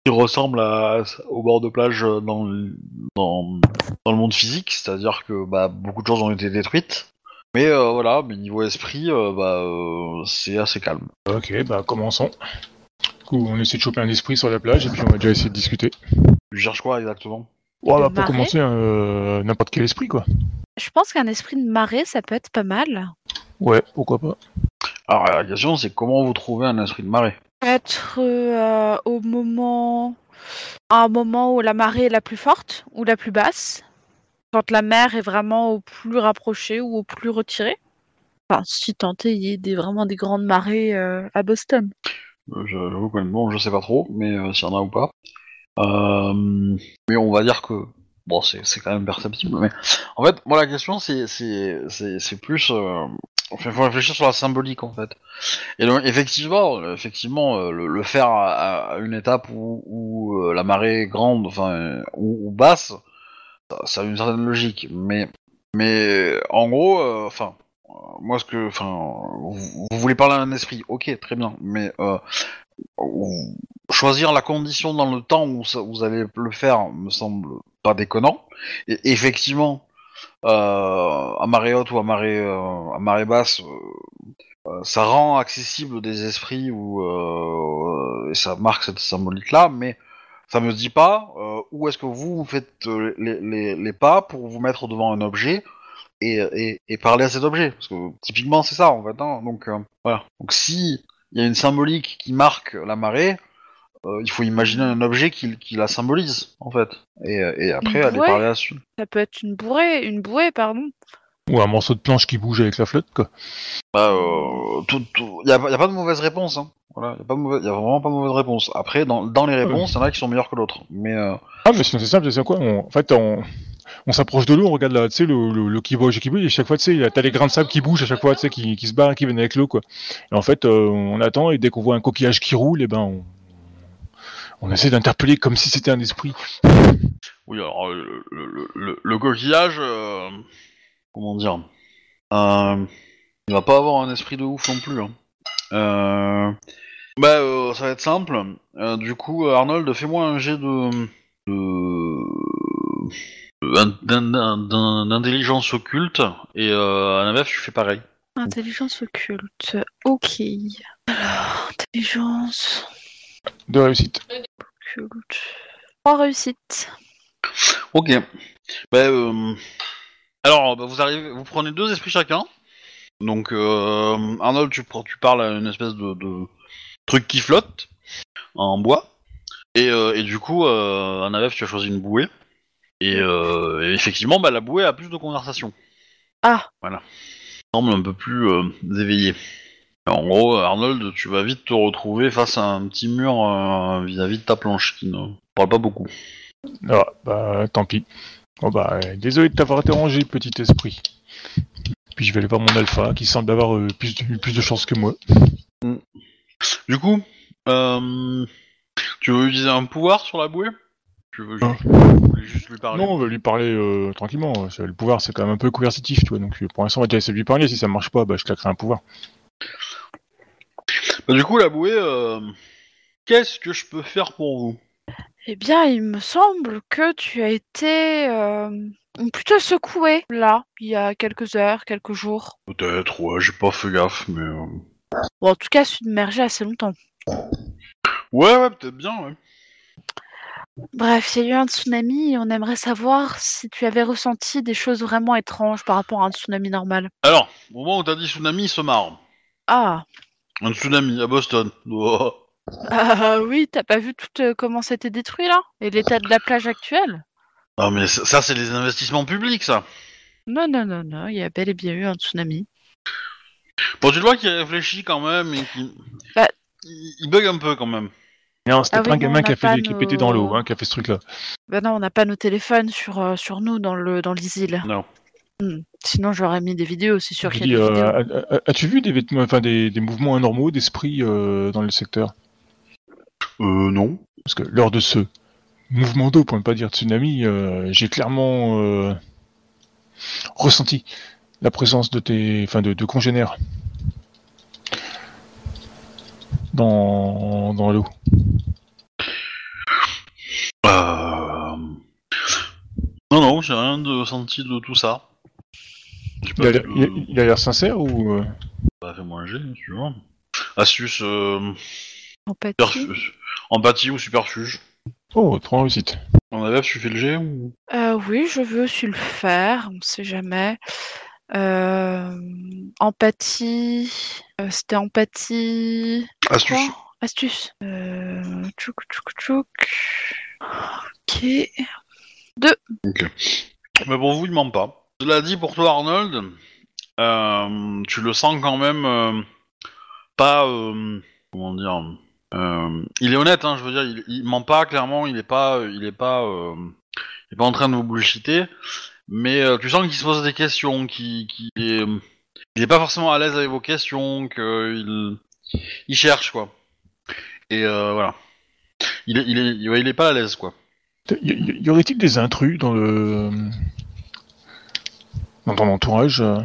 qui ressemble à, au bord de plage dans, le- dans, dans le monde physique, c'est-à-dire que bah, beaucoup de choses ont été détruites. Mais euh, voilà, mais niveau esprit, euh, bah, euh, c'est assez calme. Ok, bah commençons. Du coup, on essaie de choper un esprit sur la plage et puis on va déjà essayer de discuter. Tu cherches quoi exactement? Ouais, Le bah, pour marais commencer, euh, n'importe quel esprit, quoi. Je pense qu'un esprit de marée, ça peut être pas mal. Ouais, pourquoi pas. Alors la question c'est comment vous trouvez un esprit de marée? Être euh, au moment, un moment où la marée est la plus forte ou la plus basse, quand la mer est vraiment au plus rapproché ou au plus retiré. Enfin, si tant est, il y ait vraiment des grandes marées euh, à Boston. Euh, J'avoue que bon, je sais pas trop, mais s'il y en a ou pas. Mais on va dire que bon, c'est quand même perceptible. Mais en fait, moi la question c'est plus, euh, enfin, faut réfléchir sur la symbolique en fait. Et donc effectivement, effectivement, euh, le, faire à, une étape où, où euh, la marée est grande, enfin euh, ou, basse, ça, a une certaine logique. Mais mais en gros, euh, enfin. moi, ce que, enfin, vous, voulez parler à un esprit, ok, très bien, mais choisir la condition dans le temps où vous allez le faire me semble pas déconnant. Effectivement, euh, à marée haute ou à marée, euh, à marée basse, euh, ça rend accessible des esprits ou et ça marque cette symbolique-là, mais ça me dit pas où est-ce que vous, faites les, pas pour vous mettre devant un objet et, parler à cet objet? Parce que typiquement, c'est ça en fait. hein. Donc voilà. Donc si il y a une symbolique qui marque la marée, euh, il faut imaginer un objet qui, qui la symbolise en fait. Et, et après aller parler là-dessus. Ça peut être une bourrée, une bouée, pardon. Ou un morceau de planche qui bouge avec la flotte, quoi. Bah, euh, tout, tout... Y, a, y a pas de mauvaise réponse. Hein. Voilà, y a, pas de mauvaise- y a vraiment pas de mauvaise réponse. Après, dans, dans les réponses, il y en a qui sont meilleures que d'autres. Mais euh, Ah, mais sinon c'est simple, c'est quoi on... En fait, on, on s'approche de l'eau, on regarde là, tu sais, le, le, le qui bouge et qui bouge, et chaque fois, tu sais, y a- t'as les grains de sable qui bougent à chaque fois, tu sais, qui, qui se barrent, qui viennent avec l'eau, quoi. Et en fait, euh, on attend, et dès qu'on voit un coquillage qui roule, et ben, on, on essaie d'interpeller comme si c'était un esprit. oui, alors le, le, le, le coquillage, euh, comment dire, euh, il va pas avoir un esprit de ouf non plus. Hein. Euh, bah, euh, ça va être simple. Euh, du coup, Arnold, fais-moi un jet de de- d'in- d'in- d'in- d'intelligence occulte et euh, à l'inverse, tu fais pareil. Intelligence occulte. Ok. Alors, intelligence De réussite. Trois réussites. Ok. Bah, euh, alors, bah, vous arrivez, vous prenez deux esprits chacun. Donc, euh, Arnold, tu, prends- tu parles à une espèce de, de truc qui flotte en bois. Et, euh, et du coup, euh, Anavef, tu as choisi une bouée. Et, euh, et effectivement, bah, la bouée a plus de conversation. Ah, semble un peu plus euh, éveillé. En gros, Arnold, tu vas vite te retrouver face à un petit mur euh, vis-à-vis de ta planche qui ne parle pas beaucoup. Ah, bah, tant pis. Bon, bah, euh, désolé de t'avoir dérangé, petit esprit. Puis je vais aller voir mon alpha, qui semble avoir euh, plus, de, plus de chance que moi. Du coup, euh, tu veux utiliser un pouvoir sur la bouée? Tu veux Non. juste, voulez juste lui parler? Non, on va lui parler tranquillement. Le pouvoir, c'est quand même un peu coercitif, tu vois. Donc, pour l'instant, on va déjà essayer de lui parler. Si ça marche pas, bah, je claquerai un pouvoir. Bah, du coup, la bouée, euh, qu'est-ce que je peux faire pour vous? Eh bien, il me semble que tu as été euh, plutôt secoué là, il y a quelques heures, quelques jours. Peut-être, ouais, j'ai pas fait gaffe, mais... euh, Bon, en tout cas, submergé assez longtemps. Ouais, ouais, peut-être bien, ouais. Bref, il y a eu un tsunami et on aimerait savoir si tu avais ressenti des choses vraiment étranges par rapport à un tsunami normal. Alors, au moment où t'as dit tsunami, il se marre. Ah, Un tsunami à Boston. Oh. ah oui, t'as pas vu tout euh, comment c'était détruit là? Et l'état de la plage actuelle? Non, mais ça, ça, c'est les investissements publics, ça. Non, non, non, non, il y a bel et bien eu un tsunami. Bon, tu le vois qu'il réfléchit quand même et qu'il... Bah. Il, il bug un peu, quand même. Non, c'était Ah pas oui, un non, gamin on qui a, fait, qui a pété dans nos- l'eau, hein, qui a fait ce truc-là. Ben non, on n'a pas nos téléphones sur, euh, sur nous dans le dans les îles. Non. Hmm. Sinon, j'aurais mis des vidéos, c'est sûr qu'il y a des euh, As-tu vu des, vêtements, enfin, des, des mouvements anormaux d'esprit euh, dans le secteur? Euh, non. Parce que lors de ce mouvement d'eau, pour ne pas dire tsunami, euh, j'ai clairement euh, ressenti la présence de tes, enfin, de, de congénères dans, dans l'eau. Euh... Non, non, j'ai rien de senti de tout ça. Il a l'air- vu, il a- il a l'air sincère ou euh, pas fait manger, si tu vois. Astuce, euh, Empathie. superfuge. empathie ou superfuge. Oh, trop réussite. En AVF, tu fais le G ou... Euh, oui, je veux su le faire, on ne sait jamais. Euh, empathie. euh, C'était empathie. Astuce. Quoi? Astuce. Euh, tchouk, tchouk, tchouk. Ok. Mais pour vous, il ment pas. Cela dit, pour toi, Arnold, euh, tu le sens quand même euh, pas... euh, comment dire Il est honnête, hein, je veux dire, il, ment pas, clairement, il est pas... Il est pas, il est pas en train de vous bullshiter, mais tu sens qu'il se pose des questions, qu'il est... Il est pas forcément à l'aise avec vos questions, qu'il il cherche, quoi. Et voilà. Il est, il, est, il est pas à l'aise, quoi. Y aurait-il des intrus dans le dans ton entourage euh,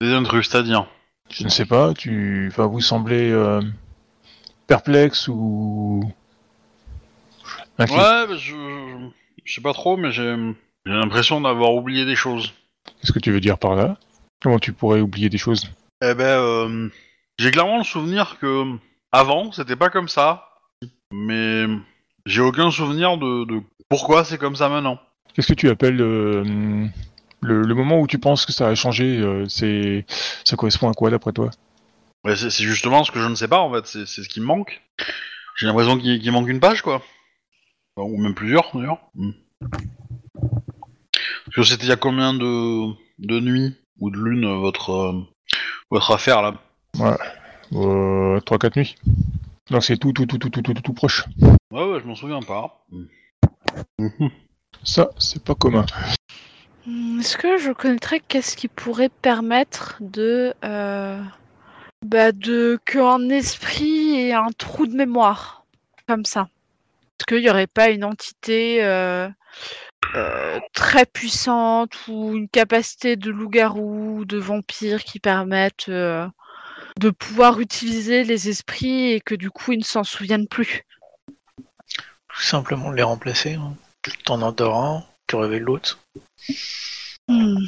Des intrus, c'est-à-dire Je ne sais pas. Tu vas vous sembler euh, perplexe ou inquiet. Ouais, bah, je, je, je sais pas trop, mais j'ai j'ai l'impression d'avoir oublié des choses. Qu'est-ce que tu veux dire par là? Comment tu pourrais oublier des choses? Eh ben, euh, j'ai clairement le souvenir que avant, c'était pas comme ça, mais j'ai aucun souvenir de, de pourquoi c'est comme ça maintenant. Qu'est-ce que tu appelles euh, le, le moment où tu penses que ça a changé euh, C'est ça correspond à quoi d'après toi? Ouais, c'est justement ce que je ne sais pas en fait, c'est ce qui me manque. J'ai l'impression qu'il manque une page, quoi. Ou même plusieurs, d'ailleurs. Hmm. Parce que c'était il y a combien de, de nuits ou de lunes euh, votre, euh, votre affaire là? Euh, 3-4 nuits. Donc c'est tout, tout, tout, tout, tout, tout, tout proche. Ouais, ouais, je m'en souviens pas. Mhm. Ça, c'est pas commun. Hmm, Est-ce que je connaîtrais qu'est-ce qui pourrait permettre de, euh, bah de qu'un esprit ait un trou de mémoire comme ça? Est-ce qu'il n'y aurait pas une entité euh, euh, très puissante ou une capacité de loup-garou ou de vampire qui permettent de pouvoir utiliser les esprits et que du coup ils ne s'en souviennent plus? Tout simplement les remplacer. Hein. T'en endors un, tu réveilles l'autre. Hmm.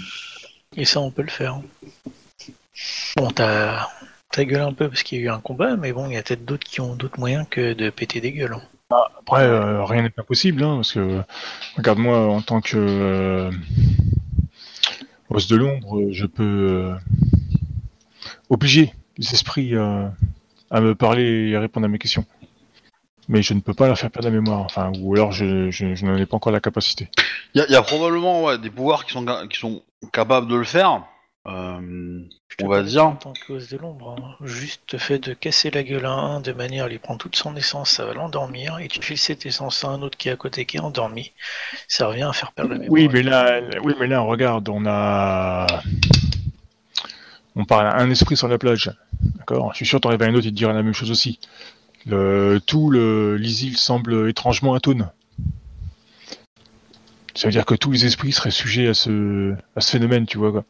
Et ça, on peut le faire. Bon, t'as gueulé un peu parce qu'il y a eu un combat, mais bon, il y a peut-être d'autres qui ont d'autres moyens que de péter des gueules. hein. Après, euh, rien n'est impossible, hein, parce que regarde-moi en tant que euh, boss de l'ombre, je peux euh, obliger les esprits à me parler et à répondre à mes questions. Mais je ne peux pas leur faire perdre la mémoire, enfin, ou alors je, je, je n'en ai pas encore la capacité. Il y, a- y a probablement ouais, des pouvoirs qui sont, ca- qui sont capables de le faire, euh, Je te On va dire- En tant que cause de l'ombre, hein. juste le fait de casser la gueule à un de manière à lui prendre toute son essence, ça va l'endormir, et tu files cette essence à un autre qui est à côté qui est endormi, ça revient à faire perdre la mémoire. Oui, mais là, oui, mais là, regarde, on a, on parle à un esprit sur la plage, d'accord? Je suis sûr, t'en à un autre, il te dirait la même chose aussi. Le, tout le, l'isile semble étrangement atone. Ça veut dire que tous les esprits seraient sujets à ce, à ce phénomène, tu vois quoi.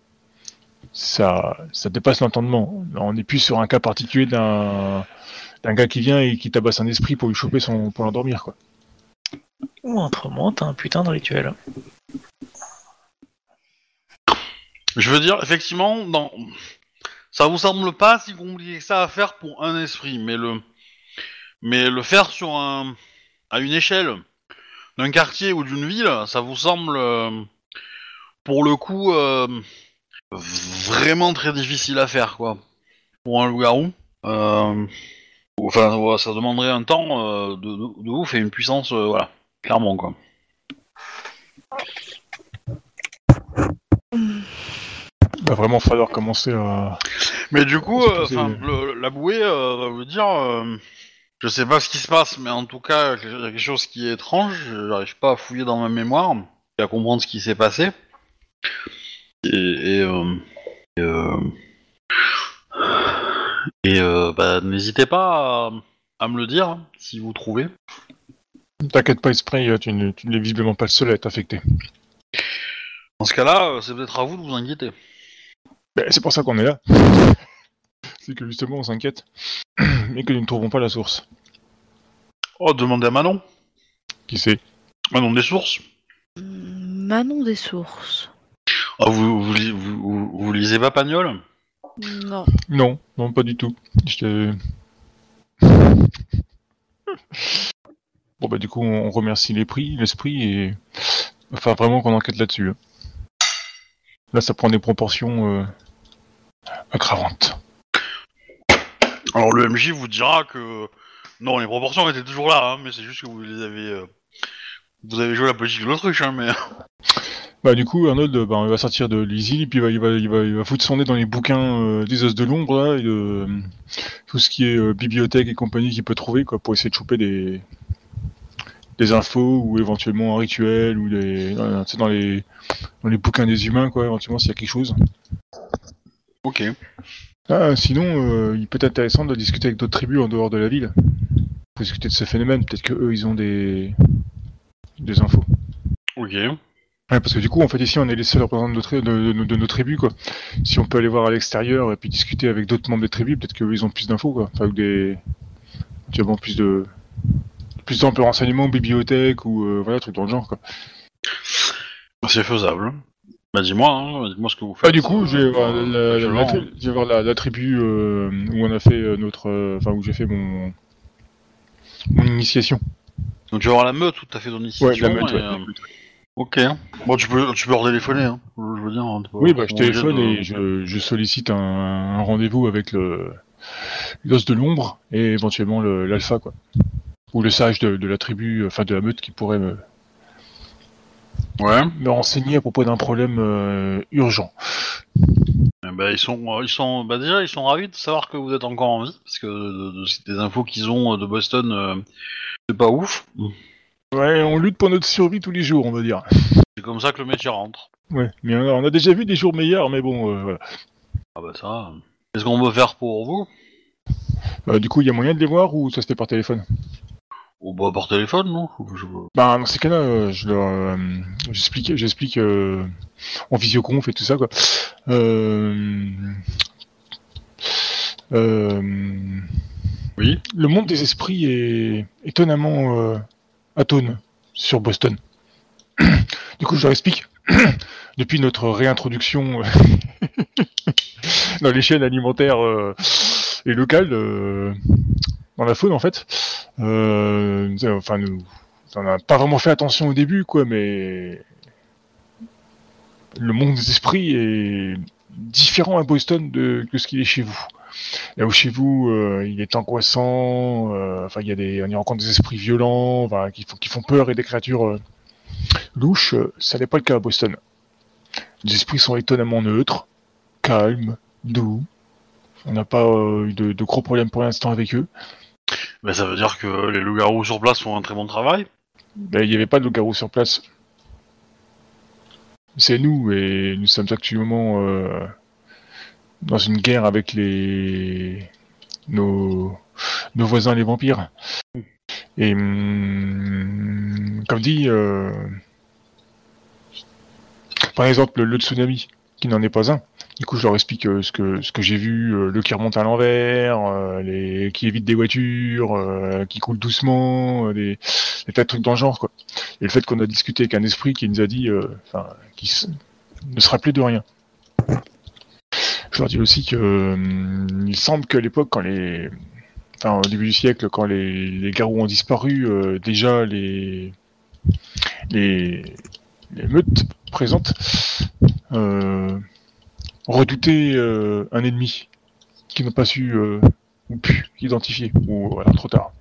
Ça, ça dépasse l'entendement. On n'est plus sur un cas particulier d'un, d'un gars qui vient et qui tabasse un esprit pour lui choper son, pour l'endormir quoi. Ou autrement, t'as un putain de rituel. Je veux dire, effectivement, dans... ça vous semble pas si compliqué que ça à faire pour un esprit, mais le, mais le faire sur un, à une échelle d'un quartier ou d'une ville, ça vous semble, euh, pour le coup, euh, vraiment très difficile à faire, quoi. Pour un loup-garou. Euh, Enfin, ça demanderait un temps de, de, de ouf et une puissance, voilà, clairement, quoi. Il va vraiment falloir commencer à, Mais du coup, le- la bouée, va vous dire, je sais pas ce qui se passe, mais en tout cas, il y a quelque chose qui est étrange. J'arrive pas à fouiller dans ma mémoire et à comprendre ce qui s'est passé. Et, et, euh, et, euh, et, euh, bah, n'hésitez pas à, à me le dire si vous trouvez. T'inquiète pas, Esprit, tu n'es visiblement pas le seul à être affecté. Dans ce cas-là, c'est peut-être à vous de vous inquiéter. Ben, c'est pour ça qu'on est là. C'est que justement, on s'inquiète, mais que nous ne trouvons pas la source. Oh, demandez à Manon. Qui sait Manon des sources. Manon des sources. Ah, vous, vous, vous- vous lisez pas Pagnol? Non. Non, non, pas du tout. Je- bon, bah, du coup, on remercie les prix, l'esprit, et. Enfin, vraiment qu'on enquête là-dessus. hein. Là, ça prend des proportions euh, aggravantes. Alors le MJ vous dira que non, les proportions étaient toujours là, hein, mais c'est juste que vous les avez, euh, vous avez joué la politique de l'autruche, hein, mais Bah du coup Arnold bah, il va sortir de et puis il va, il, va, il, va, il va foutre son nez dans les bouquins euh, des os de l'ombre là et de euh, tout ce qui est euh, bibliothèque et compagnie qu'il peut trouver quoi pour essayer de choper des des infos ou éventuellement un rituel ou des sais, dans les dans les bouquins des humains quoi éventuellement s'il y a quelque chose. ok. Ah, sinon euh, il peut être intéressant de discuter avec d'autres tribus en dehors de la ville pour discuter de ce phénomène peut-être que eux ils ont des des infos. Ok. Ouais, parce que du coup, en fait, ici, on est les seuls représentants de, nos tri- de, de- de nos tribus, quoi. Si on peut aller voir à l'extérieur et puis discuter avec d'autres membres des tribus, peut-être qu'eux, ils ont plus d'infos, quoi. Enfin, des... Tu bon, plus de... Plus d'amples renseignements, bibliothèque ou, euh, voilà, trucs dans le genre, quoi. C'est faisable. Bah dis-moi, hein, dis-moi ce que vous faites. Ah, du coup, je vais voir Euh, la, la- je la- vends. je vais voir la, la tribu euh, où on a fait euh, notre... euh, Enfin, où j'ai fait mon... Mon initiation. Donc tu vas voir la meute où t'as fait ton Ouais, initiation. la meute, et, ouais. euh, Ok. Bon, tu peux, tu peux leur téléphoner, hein. Je veux dire. hein, Oui, bah, je téléphone de- et je, je sollicite un, un rendez-vous avec le l'os de l'ombre et éventuellement le- l'alpha, quoi. Ou le sage de, de la tribu, enfin de la meute qui pourrait me, Ouais. me renseigner à propos d'un problème euh, urgent. Eh ben, ils sont, euh, ils sont, bah déjà, ils sont ravis de savoir que vous êtes encore en vie, parce que de, de- des infos qu'ils ont euh, de Boston, euh, c'est pas ouf. Ouais, on lutte pour notre survie tous les jours, on va dire. C'est comme ça que le métier rentre. Ouais, mais on a, on a déjà vu des jours meilleurs, mais bon, euh, voilà. Ah bah ça. euh. Qu'est-ce qu'on peut faire pour vous? Euh, du coup, il y a moyen de les voir ou ça se fait par téléphone? Au bah par téléphone, non? Je- Bah, dans ces cas-là, euh, je leur, euh, j'explique, j'explique euh, en visioconf et tout ça, quoi. Euh, Oui. le monde des esprits est étonnamment atone sur Boston. du coup, je leur explique, depuis notre réintroduction dans les chaînes alimentaires et locales, dans la faune en fait, euh, enfin, nous, on n'a pas vraiment fait attention au début, quoi, mais le monde des esprits est différent à Boston de, que ce qu'il est chez vous. Là où chez vous, euh, il est angoissant, euh, enfin, il y a des, on y rencontre des esprits violents, enfin, qui, font, qui font peur et des créatures euh, louches. Ça n'est pas le cas à Boston. Les esprits sont étonnamment neutres. calme, doux. On n'a pas euh, eu de, de gros problèmes pour l'instant avec eux. Ben, ça veut dire que les loups-garous sur place font un très bon travail. Ben, Il n'y avait pas de loup-garou sur place. C'est nous, et nous sommes actuellement euh, dans une guerre avec les nos, nos voisins les vampires. Et hum, comme dit, euh, par exemple le, le tsunami, qui n'en est pas un. Du coup, je leur explique euh, ce que que j'ai vu, euh, le qui remonte à l'envers, euh, qui évite des voitures, qui coule doucement, des, tas de trucs dans le genre quoi. Et le fait qu'on a discuté avec un esprit qui nous a dit, enfin, qui ne se rappelait de rien. Je leur dis aussi que hum, il semble qu'à l'époque, quand les, enfin, au début du siècle, quand les, garous ont disparu, déjà les les meutes présentes redoutaient euh, un ennemi qui n'ont pas su euh, ou pu identifier ou voilà trop tard.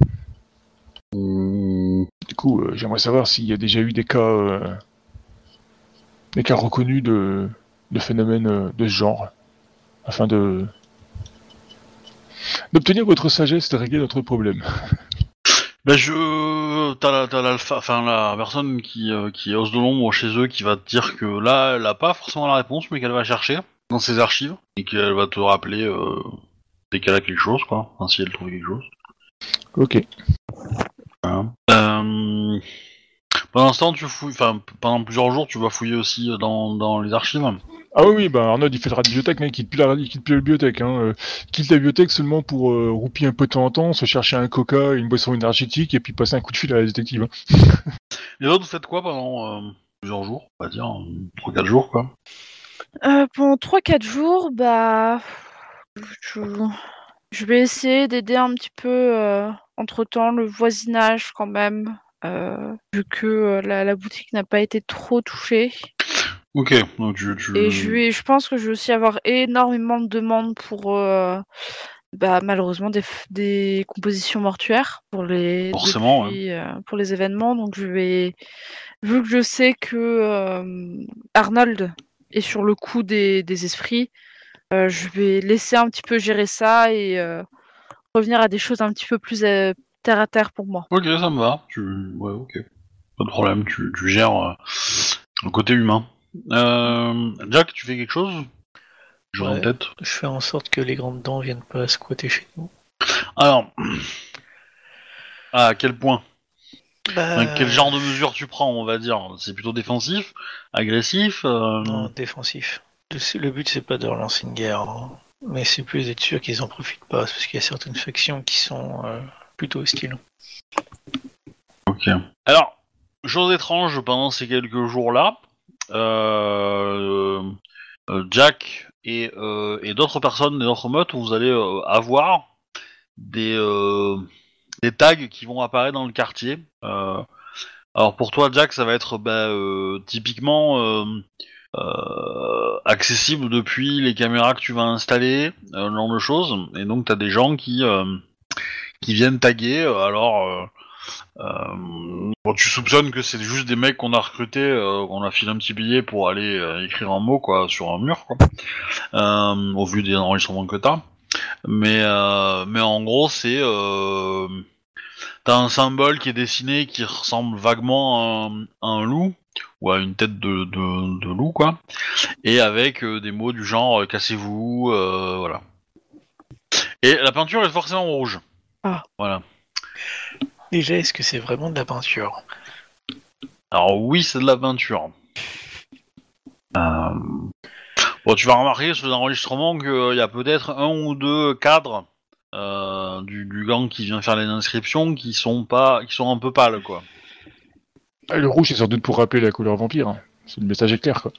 Hmm, Du coup, euh, j'aimerais savoir s'il y a déjà eu des cas, euh, des cas reconnus de, de phénomènes euh, de ce genre, afin de d'obtenir votre sagesse et de régler notre problème. Ben je, t'as la, t'as l'alpha, enfin la personne qui euh, qui est os de l'ombre chez eux qui va te dire que là elle a pas forcément la réponse mais qu'elle va chercher dans ses archives et qu'elle va te rappeler euh, dès qu'elle a quelque chose quoi, enfin si elle trouve quelque chose. Ok. Voilà. Euh, pendant ce temps tu fouilles, enfin pendant plusieurs jours tu vas fouiller aussi dans, dans les archives. Ah oui, oui, bah Arnaud il fait de bibliothèque, mais il quitte plus la, il quitte plus la bibliothèque. Hein. Euh, il quitte la bibliothèque seulement pour euh, roupiller un peu de temps en temps, se chercher un coca, une boisson énergétique, et puis passer un coup de fil à la détective. hein. Les autres vous faites quoi pendant euh, plusieurs jours, on va dire 3-4 jours quoi? Euh, pendant 3-4 jours, bah. Je, je vais essayer d'aider un petit peu, euh, entre-temps, le voisinage quand même. euh, vu que euh, la, la boutique n'a pas été trop touchée. Ok, donc tu, tu... Et je, vais, je pense que je vais aussi avoir énormément de demandes pour, euh, bah, malheureusement, des, f- des compositions mortuaires pour les, Forcément, depuis, euh, pour les événements. Donc je vais, vu que je sais que euh, Arnold est sur le coup des, des esprits, euh, je vais laisser un petit peu gérer ça et euh, revenir à des choses un petit peu plus euh, terre à terre pour moi. Ok, ça me va. Tu... Ouais, ok. Pas de problème, tu, tu gères euh, le côté humain. Euh, Jack, tu fais quelque chose? En Ouais. tête? Je fais en sorte que les grandes dents viennent pas squatter chez nous. Alors, à quel point? Bah, Enfin, Quel genre de mesure tu prends, on va dire C'est plutôt défensif Agressif euh, Non, défensif. Le, but, c'est pas de relancer une guerre, hein. mais c'est plus d'être sûr qu'ils en profitent pas, parce qu'il y a certaines factions qui sont euh, plutôt hostiles. Ok. Alors, chose étrange pendant ces quelques jours-là, euh, Jack et, et d'autres personnes, d'autres meutes, vous allez avoir des, des tags qui vont apparaître dans le quartier. Euh, alors pour toi, Jack, ça va être bah, euh, typiquement euh, accessible depuis les caméras que tu vas installer, ce genre de choses. Et donc, tu as des gens qui, qui viennent taguer. Alors, tu soupçonnes que c'est juste des mecs qu'on a recrutés, euh, qu'on a filé un petit billet pour aller écrire un mot quoi sur un mur, quoi. Au vu des enregistrements que t'as. Mais euh, mais en gros c'est euh, t'as un symbole qui est dessiné qui ressemble vaguement à un, à un loup ou à une tête de, de, de loup quoi, et avec euh, des mots du genre euh, cassez-vous, euh, voilà. Et la peinture est forcément rouge. Ah. Voilà. Déjà, est-ce que c'est vraiment de la peinture? Alors oui, c'est de la peinture. Euh, Bon, tu vas remarquer sur les enregistrements qu'il y a peut-être un ou deux cadres euh, du, du gang qui vient faire les inscriptions qui sont pas, qui sont un peu pâles, quoi. Ah, le rouge, c'est sans doute pour rappeler la couleur vampire. hein. C'est le message est clair, quoi.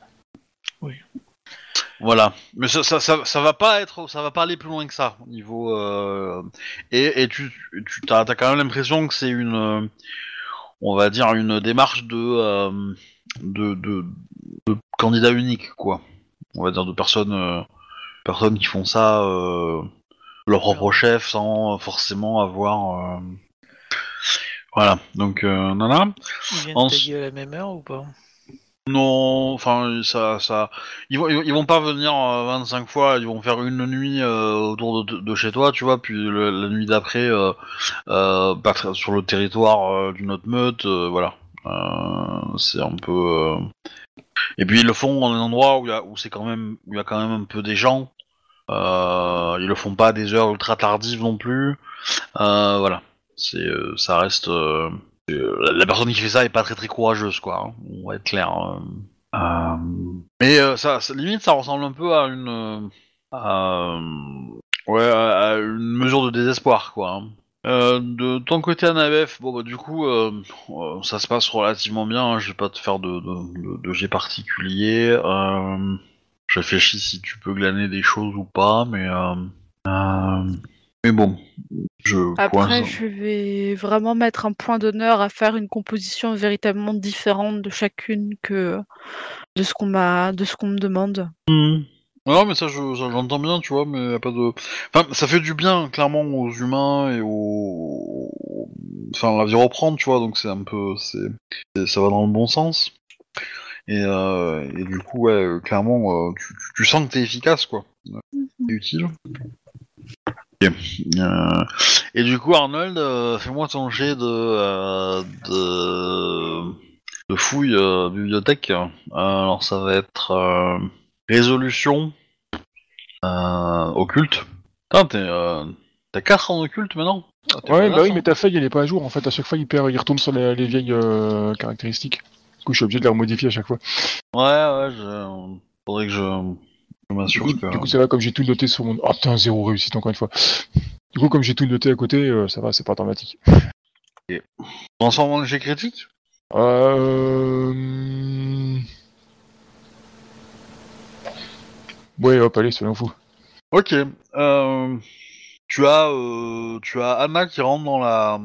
Voilà. Mais ça, ça, ça, ça va pas être, ça va pas aller plus loin que ça au niveau. euh, Et, et tu, tu t'as, t'as quand même l'impression que c'est une, euh, on va dire une démarche de, euh, de, de, de candidat unique, quoi. On va dire de personnes, euh, personnes qui font ça euh, leur propre chef sans forcément avoir. euh, Voilà. Donc, euh, nana. Ils viennent En- à la même heure ou pas? Non, enfin, ça, ça, ils vont, ils vont pas venir euh, 25 fois. Ils vont faire une nuit euh, autour de, de chez toi, tu vois, puis le- la nuit d'après, sur le territoire d'une autre meute, voilà. Euh, c'est un peu. euh, Et puis ils le font dans un endroit où il y a, c'est quand même, où il y a quand même un peu des gens. Euh, ils le font pas à des heures ultra tardives non plus. Euh, voilà. C'est, ça reste. la- personne qui fait ça est pas très très courageuse, quoi. hein. On va être clair. hein. Mais ça, limite, ça ressemble un peu à une, à, ouais, à une mesure de désespoir, quoi. hein. Euh, de ton côté Anabef, bon bah du coup, euh, euh, ça se passe relativement bien. hein. Je vais pas te faire de, de, de, de jet particulier. Je réfléchis si tu peux glaner des choses ou pas, mais mais bon, je. Après, je vais vraiment mettre un point d'honneur à faire une composition véritablement différente de chacune que de ce qu'on m'a, de ce qu'on me demande. Mhm. Non, mais ça, je, ça, j'entends bien, tu vois, mais y a pas de. Enfin, ça fait du bien, clairement, aux humains et aux. Enfin, la vie reprend, tu vois, donc c'est un peu. c'est Ça va dans le bon sens. Et, euh, et du coup, ouais, euh, clairement, euh, tu, sens que t'es efficace, quoi. C'est utile. Ok. Euh, Et du coup, Arnold, fais-moi ton jet de. de. de fouille bibliothèque. Alors, ça va être. Résolution euh, occulte. Ah, t'es, euh, t'as 4 en occulte maintenant? Ah, t'es Ouais, pas bah oui, là, mais ta feuille elle est pas à jour en fait. À chaque fois il perd, il retourne sur les, les vieilles euh, caractéristiques. Du coup, je suis obligé de les remodifier à chaque fois. Ouais, ouais, je... faudrait que je, je Du m'assure coup, que. du coup, ça va comme j'ai tout noté sur mon. Oh putain, zéro réussite encore une fois. Du coup, comme j'ai tout noté à côté, euh, ça va, c'est pas dramatique. Transforme en jet critique? Euh... Ouais, hop, allez, soyons fous. Ok. Euh, tu as, euh, tu as Anna qui rentre dans la,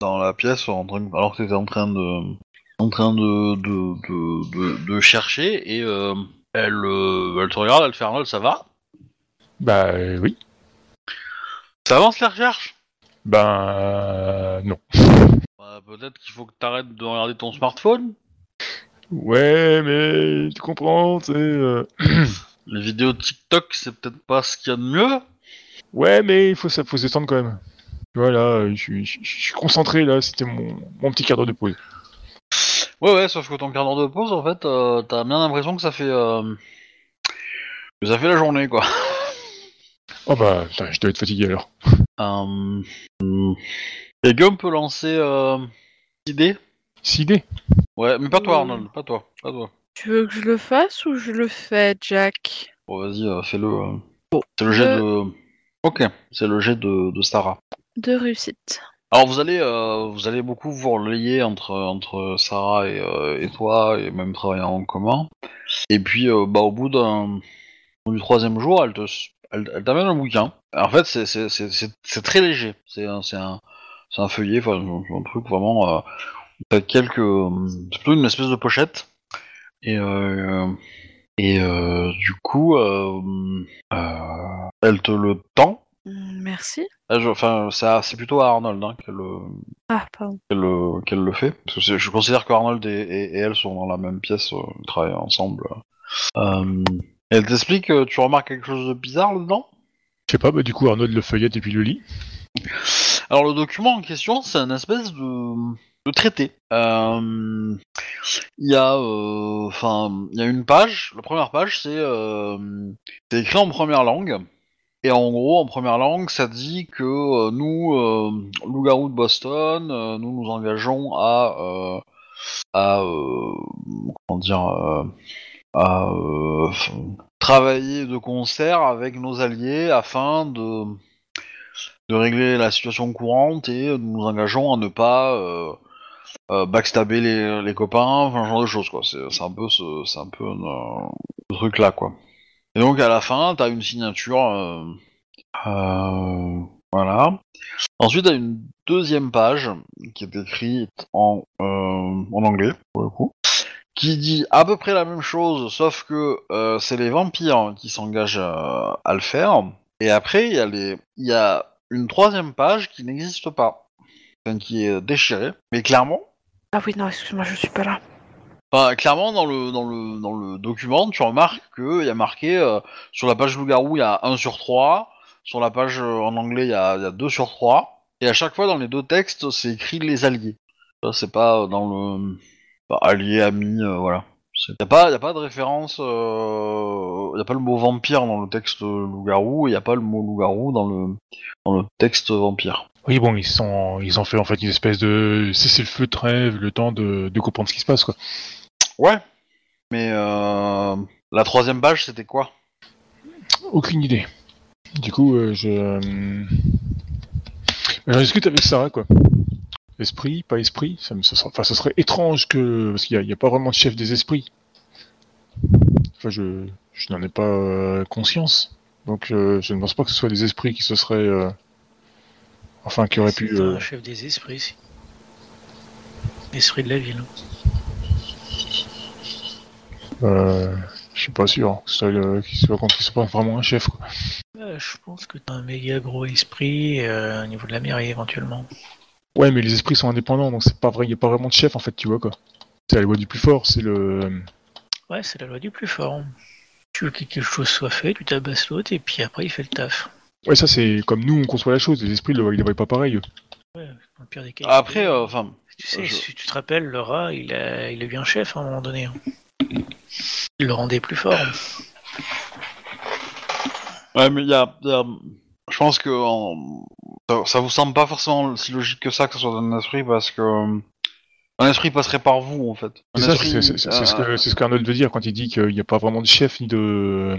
dans la pièce en train, alors que t'étais en train de, en train de, de, de, de, de chercher et euh, elle, euh, elle te regarde, elle fait Arnold, ça va? Bah oui. Ça avance les recherches Ben non. Bah, Peut-être qu'il faut que t'arrêtes de regarder ton smartphone? Ouais, mais tu comprends, euh, Les vidéos TikTok, c'est peut-être pas ce qu'il y a de mieux. Ouais, mais il faut, ça faut se détendre quand même. Tu vois, là, euh, je suis- je suis je suis concentré, là, c'était mon, mon petit cadre de pause. Ouais, ouais, sauf que ton quart d'heure de pause, en fait, euh, t'as bien l'impression que ça fait, euh, que ça fait la journée, quoi. Oh bah, putain, je dois être fatigué alors. Euh, hum, Quelqu'un peut lancer euh, idée Sidé Ouais, mais pas toi, Euh. Arnold, pas toi, pas toi. Tu veux que je le fasse ou je le fais, Jack? Bon, vas-y, euh, fais-le. euh. C'est le jet de. Ok, c'est le jet de, de Sarah. De réussite. Alors vous allez, euh, vous allez beaucoup vous relayer entre entre Sarah et, euh, et toi et même travailler en commun. Et puis euh, bah au bout d'un du troisième jour, elle te elle, elle t'amène un bouquin. En fait c'est c'est c'est c'est- c'est très léger. C'est un c'est un c'est un feuillet, enfin un, un truc vraiment. Euh, t'as quelques c'est plutôt une espèce de pochette. Et euh, et euh, du coup euh, euh, elle te le tend. Mm, Merci. Ah, Enfin, c'est c'est plutôt à Arnold hein, qu'elle le, Ah, le, qu'elle le fait. Parce que c'est- je considère que Arnold et, et- et elle sont dans la même pièce, ils travaillent ensemble. Euh, elle t'explique que tu remarques quelque chose de bizarre là-dedans Je sais pas, bah du coup, Arnaud le feuillette et puis le lit. Alors le document en question, c'est un espèce de, de traité. Euh, Il y a, euh, enfin, il y a une page. La première page, c'est euh, c'est écrit en première langue. Et en gros, en première langue, ça dit que euh, nous, euh, loups-garous de Boston, euh, nous nous engageons à, euh, à euh, comment dire, euh, à euh, travailler de concert avec nos alliés afin de de régler la situation courante et nous nous engageons à ne pas euh, euh, backstabber les, copains, enfin, genre de choses quoi. C'est un peu ce, un peu euh, ce truc là quoi. Et donc à la fin, t'as une signature, euh, euh, voilà. Ensuite, t'as une deuxième page qui est écrite en euh, anglais pour le coup, qui dit à peu près la même chose, sauf que euh, c'est les vampires qui s'engagent à, le faire. Et après, il y a les, il y a une troisième page qui n'existe pas, qui est déchirée. Mais clairement, Ah oui, non, excuse-moi, je suis pas là. Enfin, clairement, dans le, dans, le, dans le document, tu remarques qu'il y a marqué euh, sur la page loup-garou, il y a 1 sur 3. Sur la page euh, en anglais, il y a, il y a 2 sur 3. Et à chaque fois, dans les deux textes, c'est écrit les alliés. Ça, c'est pas dans le. bah, alliés, amis, euh, voilà. Il n'y a, pas- a pas de référence. Il n'y a pas le mot vampire dans le texte loup-garou. Il n'y a pas le mot loup-garou dans le, dans le texte vampire. Oui, bon, ils sont, ils ont fait en fait une espèce de cessez-le-feu de trêve, le temps de, de comprendre ce qui se passe, quoi. Ouais. Mais euh, la troisième page, c'était quoi? Aucune idée. Du coup, euh, je. euh, J'en discute avec Sarah, quoi? Esprit, pas esprit, ça, me, ça, sera- enfin, ça serait étrange que. Parce qu'il n'y a, pas vraiment de chef des esprits. Enfin, je, je n'en ai pas euh, conscience. Donc, je ne pense pas que ce soit des esprits qui se seraient. Euh, Enfin, qui auraient pu. C'est euh, un chef des esprits, si. L'esprit de la ville. euh, je suis pas sûr que ce soit, le- qu'il soit, qu'il soit pas vraiment un chef, quoi. Euh, je pense que t'as un méga gros esprit euh, au niveau de la mairie éventuellement. Ouais, mais les esprits sont indépendants, donc c'est pas vrai, il n'y a pas vraiment de chef en fait, tu vois quoi. C'est la loi du plus fort, c'est le. Ouais, c'est la loi du plus fort. Tu veux que quelque chose soit fait, tu tabasses l'autre et puis après il fait le taf. Ouais, ça c'est comme nous on conçoit la chose, les esprits ils le voient pas pareil. eux. Ouais, dans le pire des cas. Après, euh, enfin, tu sais, je- si tu te rappelles, le rat, il a, il a eu un chef à un moment donné. hein. Il le rendait plus fort. Ouais, mais il y a, y a- Je pense que en- ça, ça vous semble pas forcément si logique que ça que ce soit un esprit parce que. euh, Un esprit passerait par vous en fait. Un C'est ça, esprit, c'est c'est- c'est- c'est ce euh, que c'est ce qu'Arnold veut dire quand il dit qu'il n'y a pas vraiment de chef ni de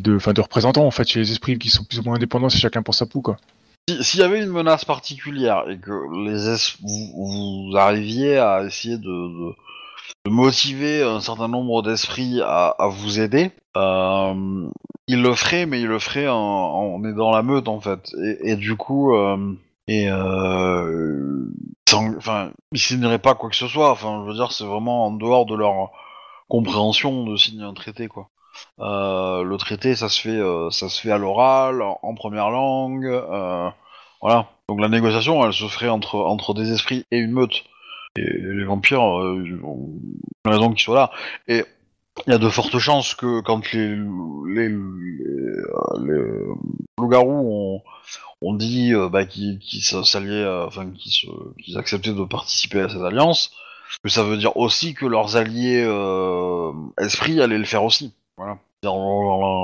de enfin de représentants en fait chez les esprits qui sont plus ou moins indépendants, c'est chacun pour sa poux quoi. si- S'il y avait une menace particulière et que les es- vous, arriviez à essayer de, motiver un certain nombre d'esprits à, à vous aider, euh, il le ferait, mais il le ferait en, en aidant la meute en fait. Et, du coup, euh, et euh, sans- enfin, ils signeraient pas quoi que ce soit. Enfin, je veux dire, c'est vraiment en dehors de leur compréhension de signer un traité quoi. Euh, le traité, ça se fait, euh, ça se fait à l'oral, en, première langue, euh, voilà. Donc la négociation, elle se ferait entre entre des esprits et une meute. Et les vampires, euh, ont raison qu'ils soient là. Et il y a de fortes chances que quand les loups-garous ont, ont dit euh, bah, qu'ils se- s'alliaient, qu'ils acceptaient de participer à cette alliance, que ça veut dire aussi que leurs alliés esprits allaient le faire aussi. Voilà.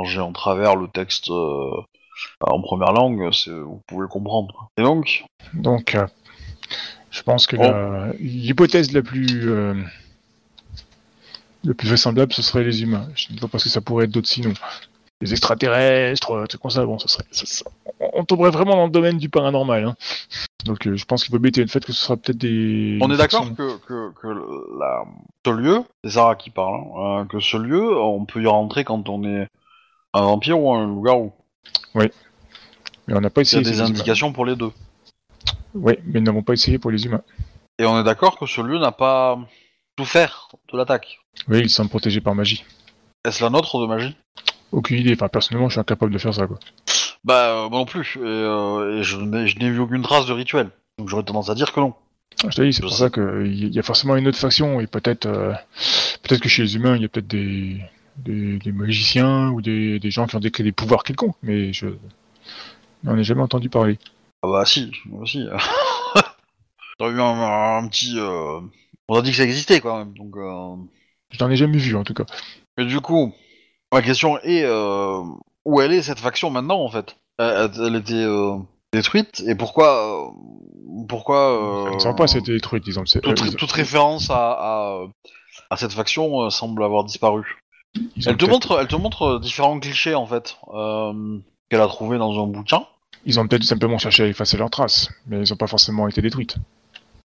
J'ai en travers le texte euh, en première langue, vous pouvez le comprendre. Et donc, Donc euh, je pense que Oh. la- l'hypothèse la plus euh, la plus vraisemblable ce serait les humains. Je ne vois pas ce que ça pourrait être d'autres sinon. Les extraterrestres, euh, trucs comme ça, bon, ça serait, ça- ça- on- tomberait vraiment dans le domaine du paranormal. Hein. Donc euh, je pense qu'il faut bêter le fait que ce sera peut-être des. on est d'accord que, que, que le- la, ce lieu, c'est Sarah qui parle, hein, euh, que ce lieu, on peut y rentrer quand on est un vampire ou un loup-garou. Mais on n'a pas Il y a essayé. des humains. indications pour les deux. Oui, mais nous n'avons pas essayé pour les humains. Et on est d'accord que ce lieu n'a pas souffert de l'attaque. Oui, ils sont protégés par magie. Est-ce la nôtre de magie? Aucune idée. Enfin, personnellement, je suis incapable de faire ça, quoi. Bah, euh, moi non plus. Et, euh, et je n'ai je n'ai vu aucune trace de rituel. Donc j'aurais tendance à dire que non. Je te dis, c'est pour ça qu'il y a forcément une autre faction, et peut-être euh, peut-être que chez les humains, il y a peut-être des, des, des magiciens ou des, des gens qui ont décrit des pouvoirs quelconques, mais je n'en ai jamais entendu parler. Ah bah si, moi aussi. J'aurais eu un, un petit... euh, On a dit que ça existait quand même. Donc, euh, Je n'en ai jamais vu, en tout cas. Et du coup, ma question est... euh, Où elle est cette faction maintenant en fait? Elle, elle était euh, détruite et pourquoi... euh, Pourquoi... Ils euh, ne semble pas s'être détruite, disons. Toute, ils- toute référence à, à, à cette faction semble avoir disparu. ils ont Elle te montre, elle te montre différents clichés en fait qu'elle a trouvé dans un bouquin. Ils ont peut-être simplement cherché à effacer leurs traces, mais ils n'ont pas forcément été détruites.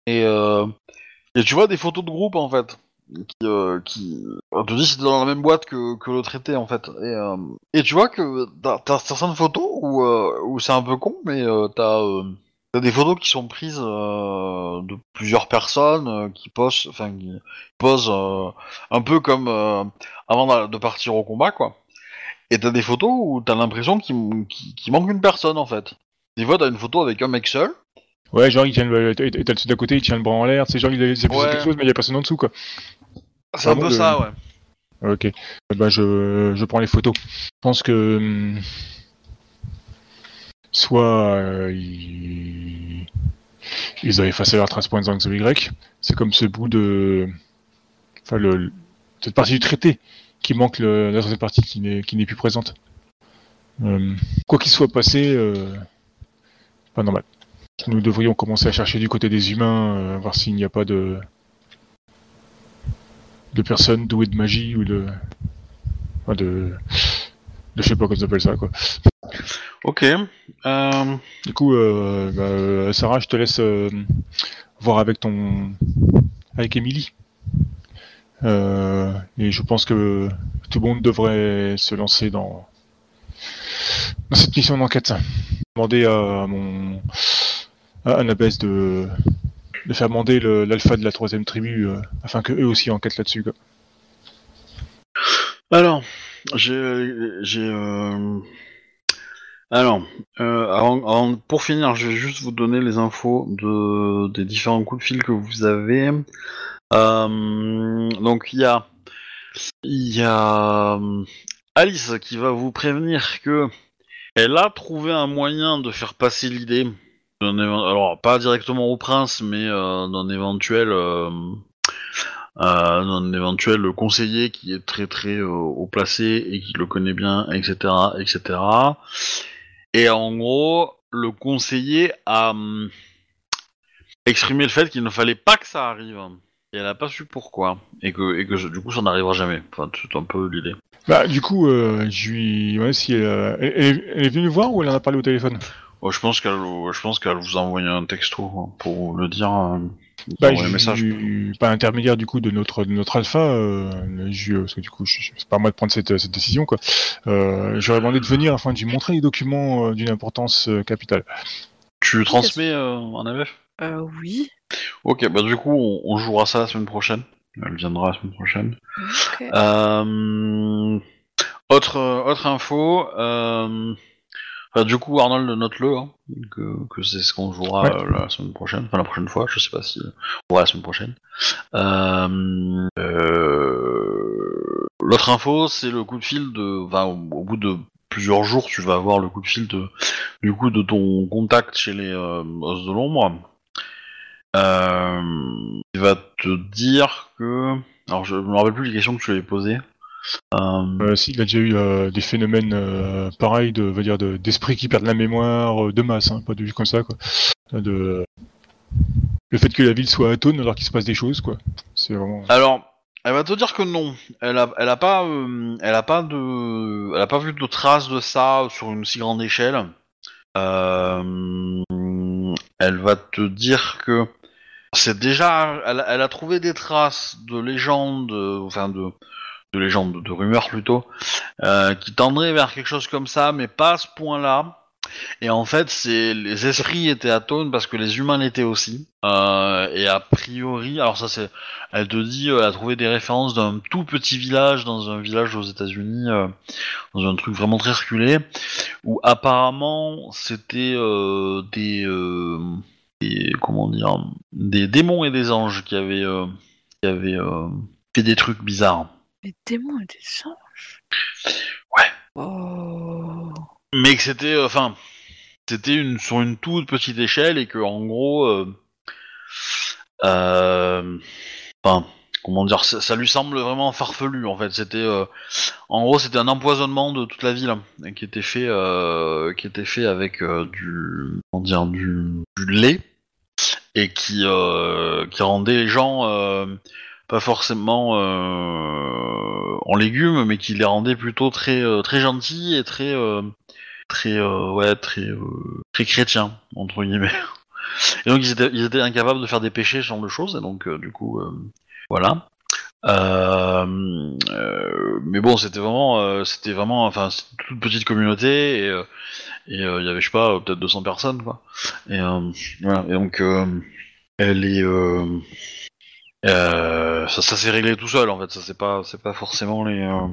Et, et tu vois des photos de groupe en fait? Qui, euh, qui on te dit c'est dans la même boîte que, que le traité en fait. Et, euh, et tu vois que t'as t'as certaines photos où, euh, où c'est un peu con, mais euh, t'as euh, t'as des photos qui sont prises euh, de plusieurs personnes euh, qui posent, enfin qui posent euh, un peu comme euh, avant de partir au combat quoi. Et t'as des photos où t'as l'impression qu'il manque une personne en fait. Des fois t'as une photo avec un mec seul. Ouais, genre il tient le, t'as le dessus d'à côté, il tient le bras en l'air, c'est genre il a il a Ouais. quelque chose mais il y a personne en dessous quoi. C'est un peu ça, ouais. Ok. Ben, je, je prends les photos. Je pense que hum, soit euh, ils... ils ont effacé leur trace point Y. C'est comme ce bout de, enfin le cette partie du traité qui manque le... la troisième partie qui n'est qui n'est plus présente. Euh, quoi qu'il soit passé, euh, pas normal. Nous devrions commencer à chercher du côté des humains, euh, voir s'il n'y a pas de de personnes douées de magie ou de enfin, de de je sais pas comment on appelle ça quoi. Ok. Euh, Du coup, euh, bah, euh, Sarah, je te laisse euh, voir avec ton avec Emily. Euh, et je pense que tout le monde devrait se lancer dans dans cette mission d'enquête. Demander à mon à Annabeth de de faire demander le- l'alpha de la troisième tribu euh, afin que eux aussi enquêtent là-dessus. Alors, j'ai, euh... alors, euh, pour finir, je vais juste vous donner les infos de des différents coups de fil que vous avez. Donc il y a, y a Alice qui va vous prévenir que elle a trouvé un moyen de faire passer l'idée. Alors pas directement au prince, mais euh, d'un éventuel. euh, euh, d'un éventuel conseiller qui est très très haut placé et qui le connaît bien, etc., etc. Et en gros, le conseiller a hum, exprimé le fait qu'il ne fallait pas que ça arrive. Et elle n'a pas su pourquoi. Et que, et que du coup, ça n'arrivera jamais. Enfin, c'est un peu l'idée. Bah, du coup, je lui, si elle, est- venue voir ou elle en a parlé au téléphone? Je pense qu'elle, je pense qu'elle vous a envoyé un texto hein, pour le dire. euh, vous Bah, un je message. pas intermédiaire du coup de notre de notre alpha, euh, je, parce que du coup, c'est pas à moi de prendre cette, cette décision quoi. Euh, J'aurais demandé de venir afin de lui montrer les documents euh, d'une importance euh, capitale. Tu transmets euh, en AVF Euh, oui. Ok, bah du coup, on, on jouera ça la semaine prochaine. Elle viendra la semaine prochaine. Euh, autre, autre info, euh, enfin, du coup Arnold note-le, hein, que, que c'est ce qu'on jouera Ouais. euh, la semaine prochaine, enfin la prochaine fois, je sais pas si on verra la semaine prochaine. Euh, euh, L'autre info, c'est le coup de fil de, enfin, au, au bout de plusieurs jours, tu vas avoir le coup de fil de, du coup, de ton contact chez les euh, os de l'ombre. Euh, il va te dire que, alors je me rappelle plus les questions que tu avais posées. Euh, Euh, S'il a déjà eu euh, des phénomènes euh, pareils de, va dire, de- qui perdent la mémoire, de masse, hein, pas de vue comme ça quoi. De le fait que la ville soit atone alors qu'il se passe des choses quoi. C'est vraiment. Alors, elle va te dire que non. Elle a, elle a pas, euh, elle a pas de, elle a pas vu de traces de ça sur une si grande échelle. Euh, elle va te dire que c'est déjà, elle, a- elle a trouvé des traces de légendes, enfin de, de légendes, de rumeurs plutôt, euh, qui tendraient vers quelque chose comme ça, mais pas à ce point-là. Et en fait, c'est les esprits étaient atones parce que les humains l'étaient aussi. Euh, et a priori, alors ça c'est elle te dit, euh, elle a trouvé des références d'un tout petit village, dans un village aux États-Unis, dans un truc vraiment très reculé, où apparemment c'était des, des- comment dire, des démons et des anges qui avaient, qui avaient fait des trucs bizarres. Les démons et des anges. Ouais. Oh. Mais que c'était, euh, enfin, c'était une sur une toute petite échelle et que en gros, euh, euh, enfin, comment dire, ça, ça lui semble vraiment farfelu en fait. C'était, euh, en gros, c'était un empoisonnement de toute la ville et qui était fait, euh, qui était fait avec du, comment dire, du, du lait et qui, euh, qui rendait les gens pas forcément euh, en légumes, mais qui les rendait plutôt très, euh, très gentils et très euh, très ouais très très chrétien entre guillemets. Et donc ils étaient, incapables de faire des péchés ce genre de choses et donc du coup voilà. Mais bon c'était vraiment euh, c'était vraiment enfin toute petite communauté et il y avait je sais pas peut-être 200 personnes quoi. Et et donc elle est ça, ça s'est réglé tout seul en fait ça c'est pas c'est pas forcément les euh,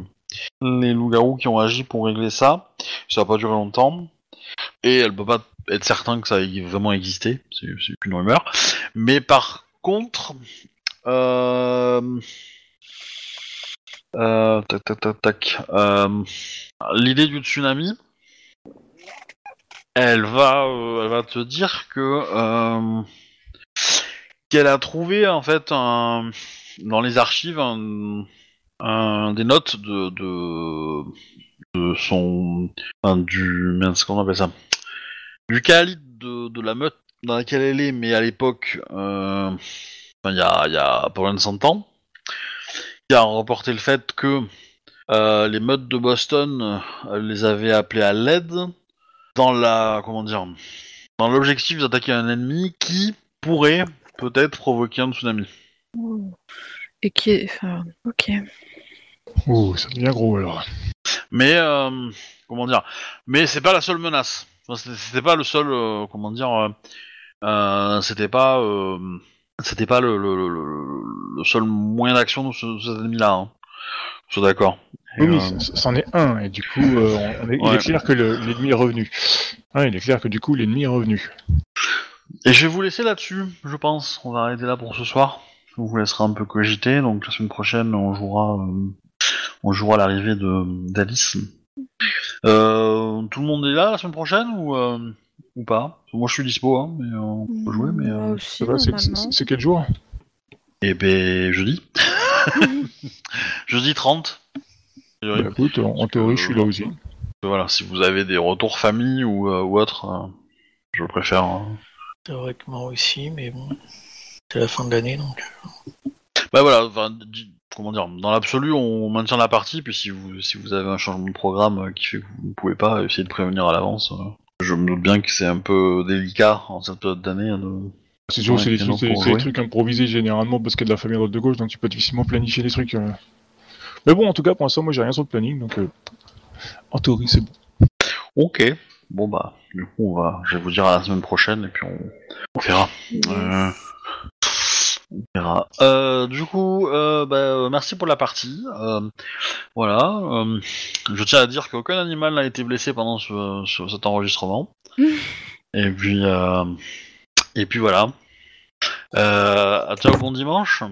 les loups-garous qui ont agi pour régler ça. Ça va pas durer longtemps. Et elle peut pas être certain que ça ait vraiment existé, c'est qu'une rumeur. Mais par contre, euh, euh, euh, l'idée du tsunami, elle va, euh, elle va te dire que euh, qu'elle a trouvé en fait dans les archives des notes de, son du mince, comment on appelle ça? Du calibre de, la meute dans laquelle elle est, mais à l'époque, euh, il y, a, pas loin de 100 ans, qui a reporté le fait que euh, les meutes de Boston euh, les avaient appelés à l'aide dans la comment dire dans l'objectif d'attaquer un ennemi qui pourrait peut-être provoquer un tsunami. Et qui est. Enfin, ok. Ouh, ça devient gros alors. Mais euh, comment dire? Mais c'est pas la seule menace. Enfin, c'était- c'était pas le seul euh, comment dire euh, euh, c'était pas euh, c'était pas le, le, le- le- le seul moyen d'action de ce, cet ennemi-là. Hein. Je suis d'accord. Et, Oui, oui, euh, c- c'en est un, et du coup, euh, on- on est- il Ouais. est clair que le- l'ennemi est revenu. Ouais, il est clair que du coup, l'ennemi est revenu. Et je vais vous laisser là-dessus, je pense. On va arrêter là pour ce soir. On vous laissera un peu cogiter. Donc la semaine prochaine, on jouera, euh, on jouera l'arrivée de d'Alice. Euh, tout le monde est là la semaine prochaine ou euh, ou pas? Moi, je suis dispo, hein, mais on peut jouer. Mais euh, aussi, c'est- quel jour? Et ben jeudi, jeudi 30. Bah, Écoute, en, en théorie, je suis là aussi. Voilà, si vous avez des retours famille ou, euh, ou autre, euh, je préfère. euh, Théoriquement aussi, mais bon. C'est la fin de l'année donc. Bah voilà, enfin, comment dire, dans l'absolu, on maintient la partie, puis si vous, si vous avez un changement de programme euh, qui fait que vous ne pouvez pas essayer de prévenir à l'avance, euh, je me doute bien que c'est un peu délicat en cette période d'année. hein, de- C'est sûr, c'est des, trucs improvisés généralement parce qu'il y a de la famille à droite de gauche, donc tu peux difficilement planifier des trucs. euh. Mais bon, en tout cas, pour l'instant, moi, j'ai rien sur le planning, donc euh, en théorie, c'est bon. Ok, bon bah, du coup, on va, je vais vous dire à la semaine prochaine, et puis on, on verra. Euh, on verra. Euh, du coup, euh, bah, merci pour la partie. Voilà. je tiens à dire qu'aucun animal n'a été blessé pendant ce, ce- cet enregistrement. et puis, euh, et puis voilà. Euh, ciao, bon dimanche.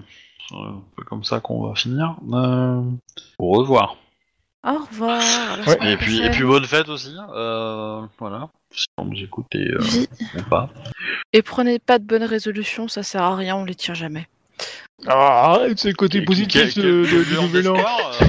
C'est un peu comme ça qu'on va finir. Euh, au revoir. Au revoir. Ouais. Et puis, et prochaine. puis bonne fête aussi. Euh, voilà. Si on nous écoute et euh, ou pas. Et prenez pas de bonnes résolutions, ça sert à rien, on les tient jamais. Ah, arrête, c'est le côté Et positif quel- de- quel- de- nouvel an. euh,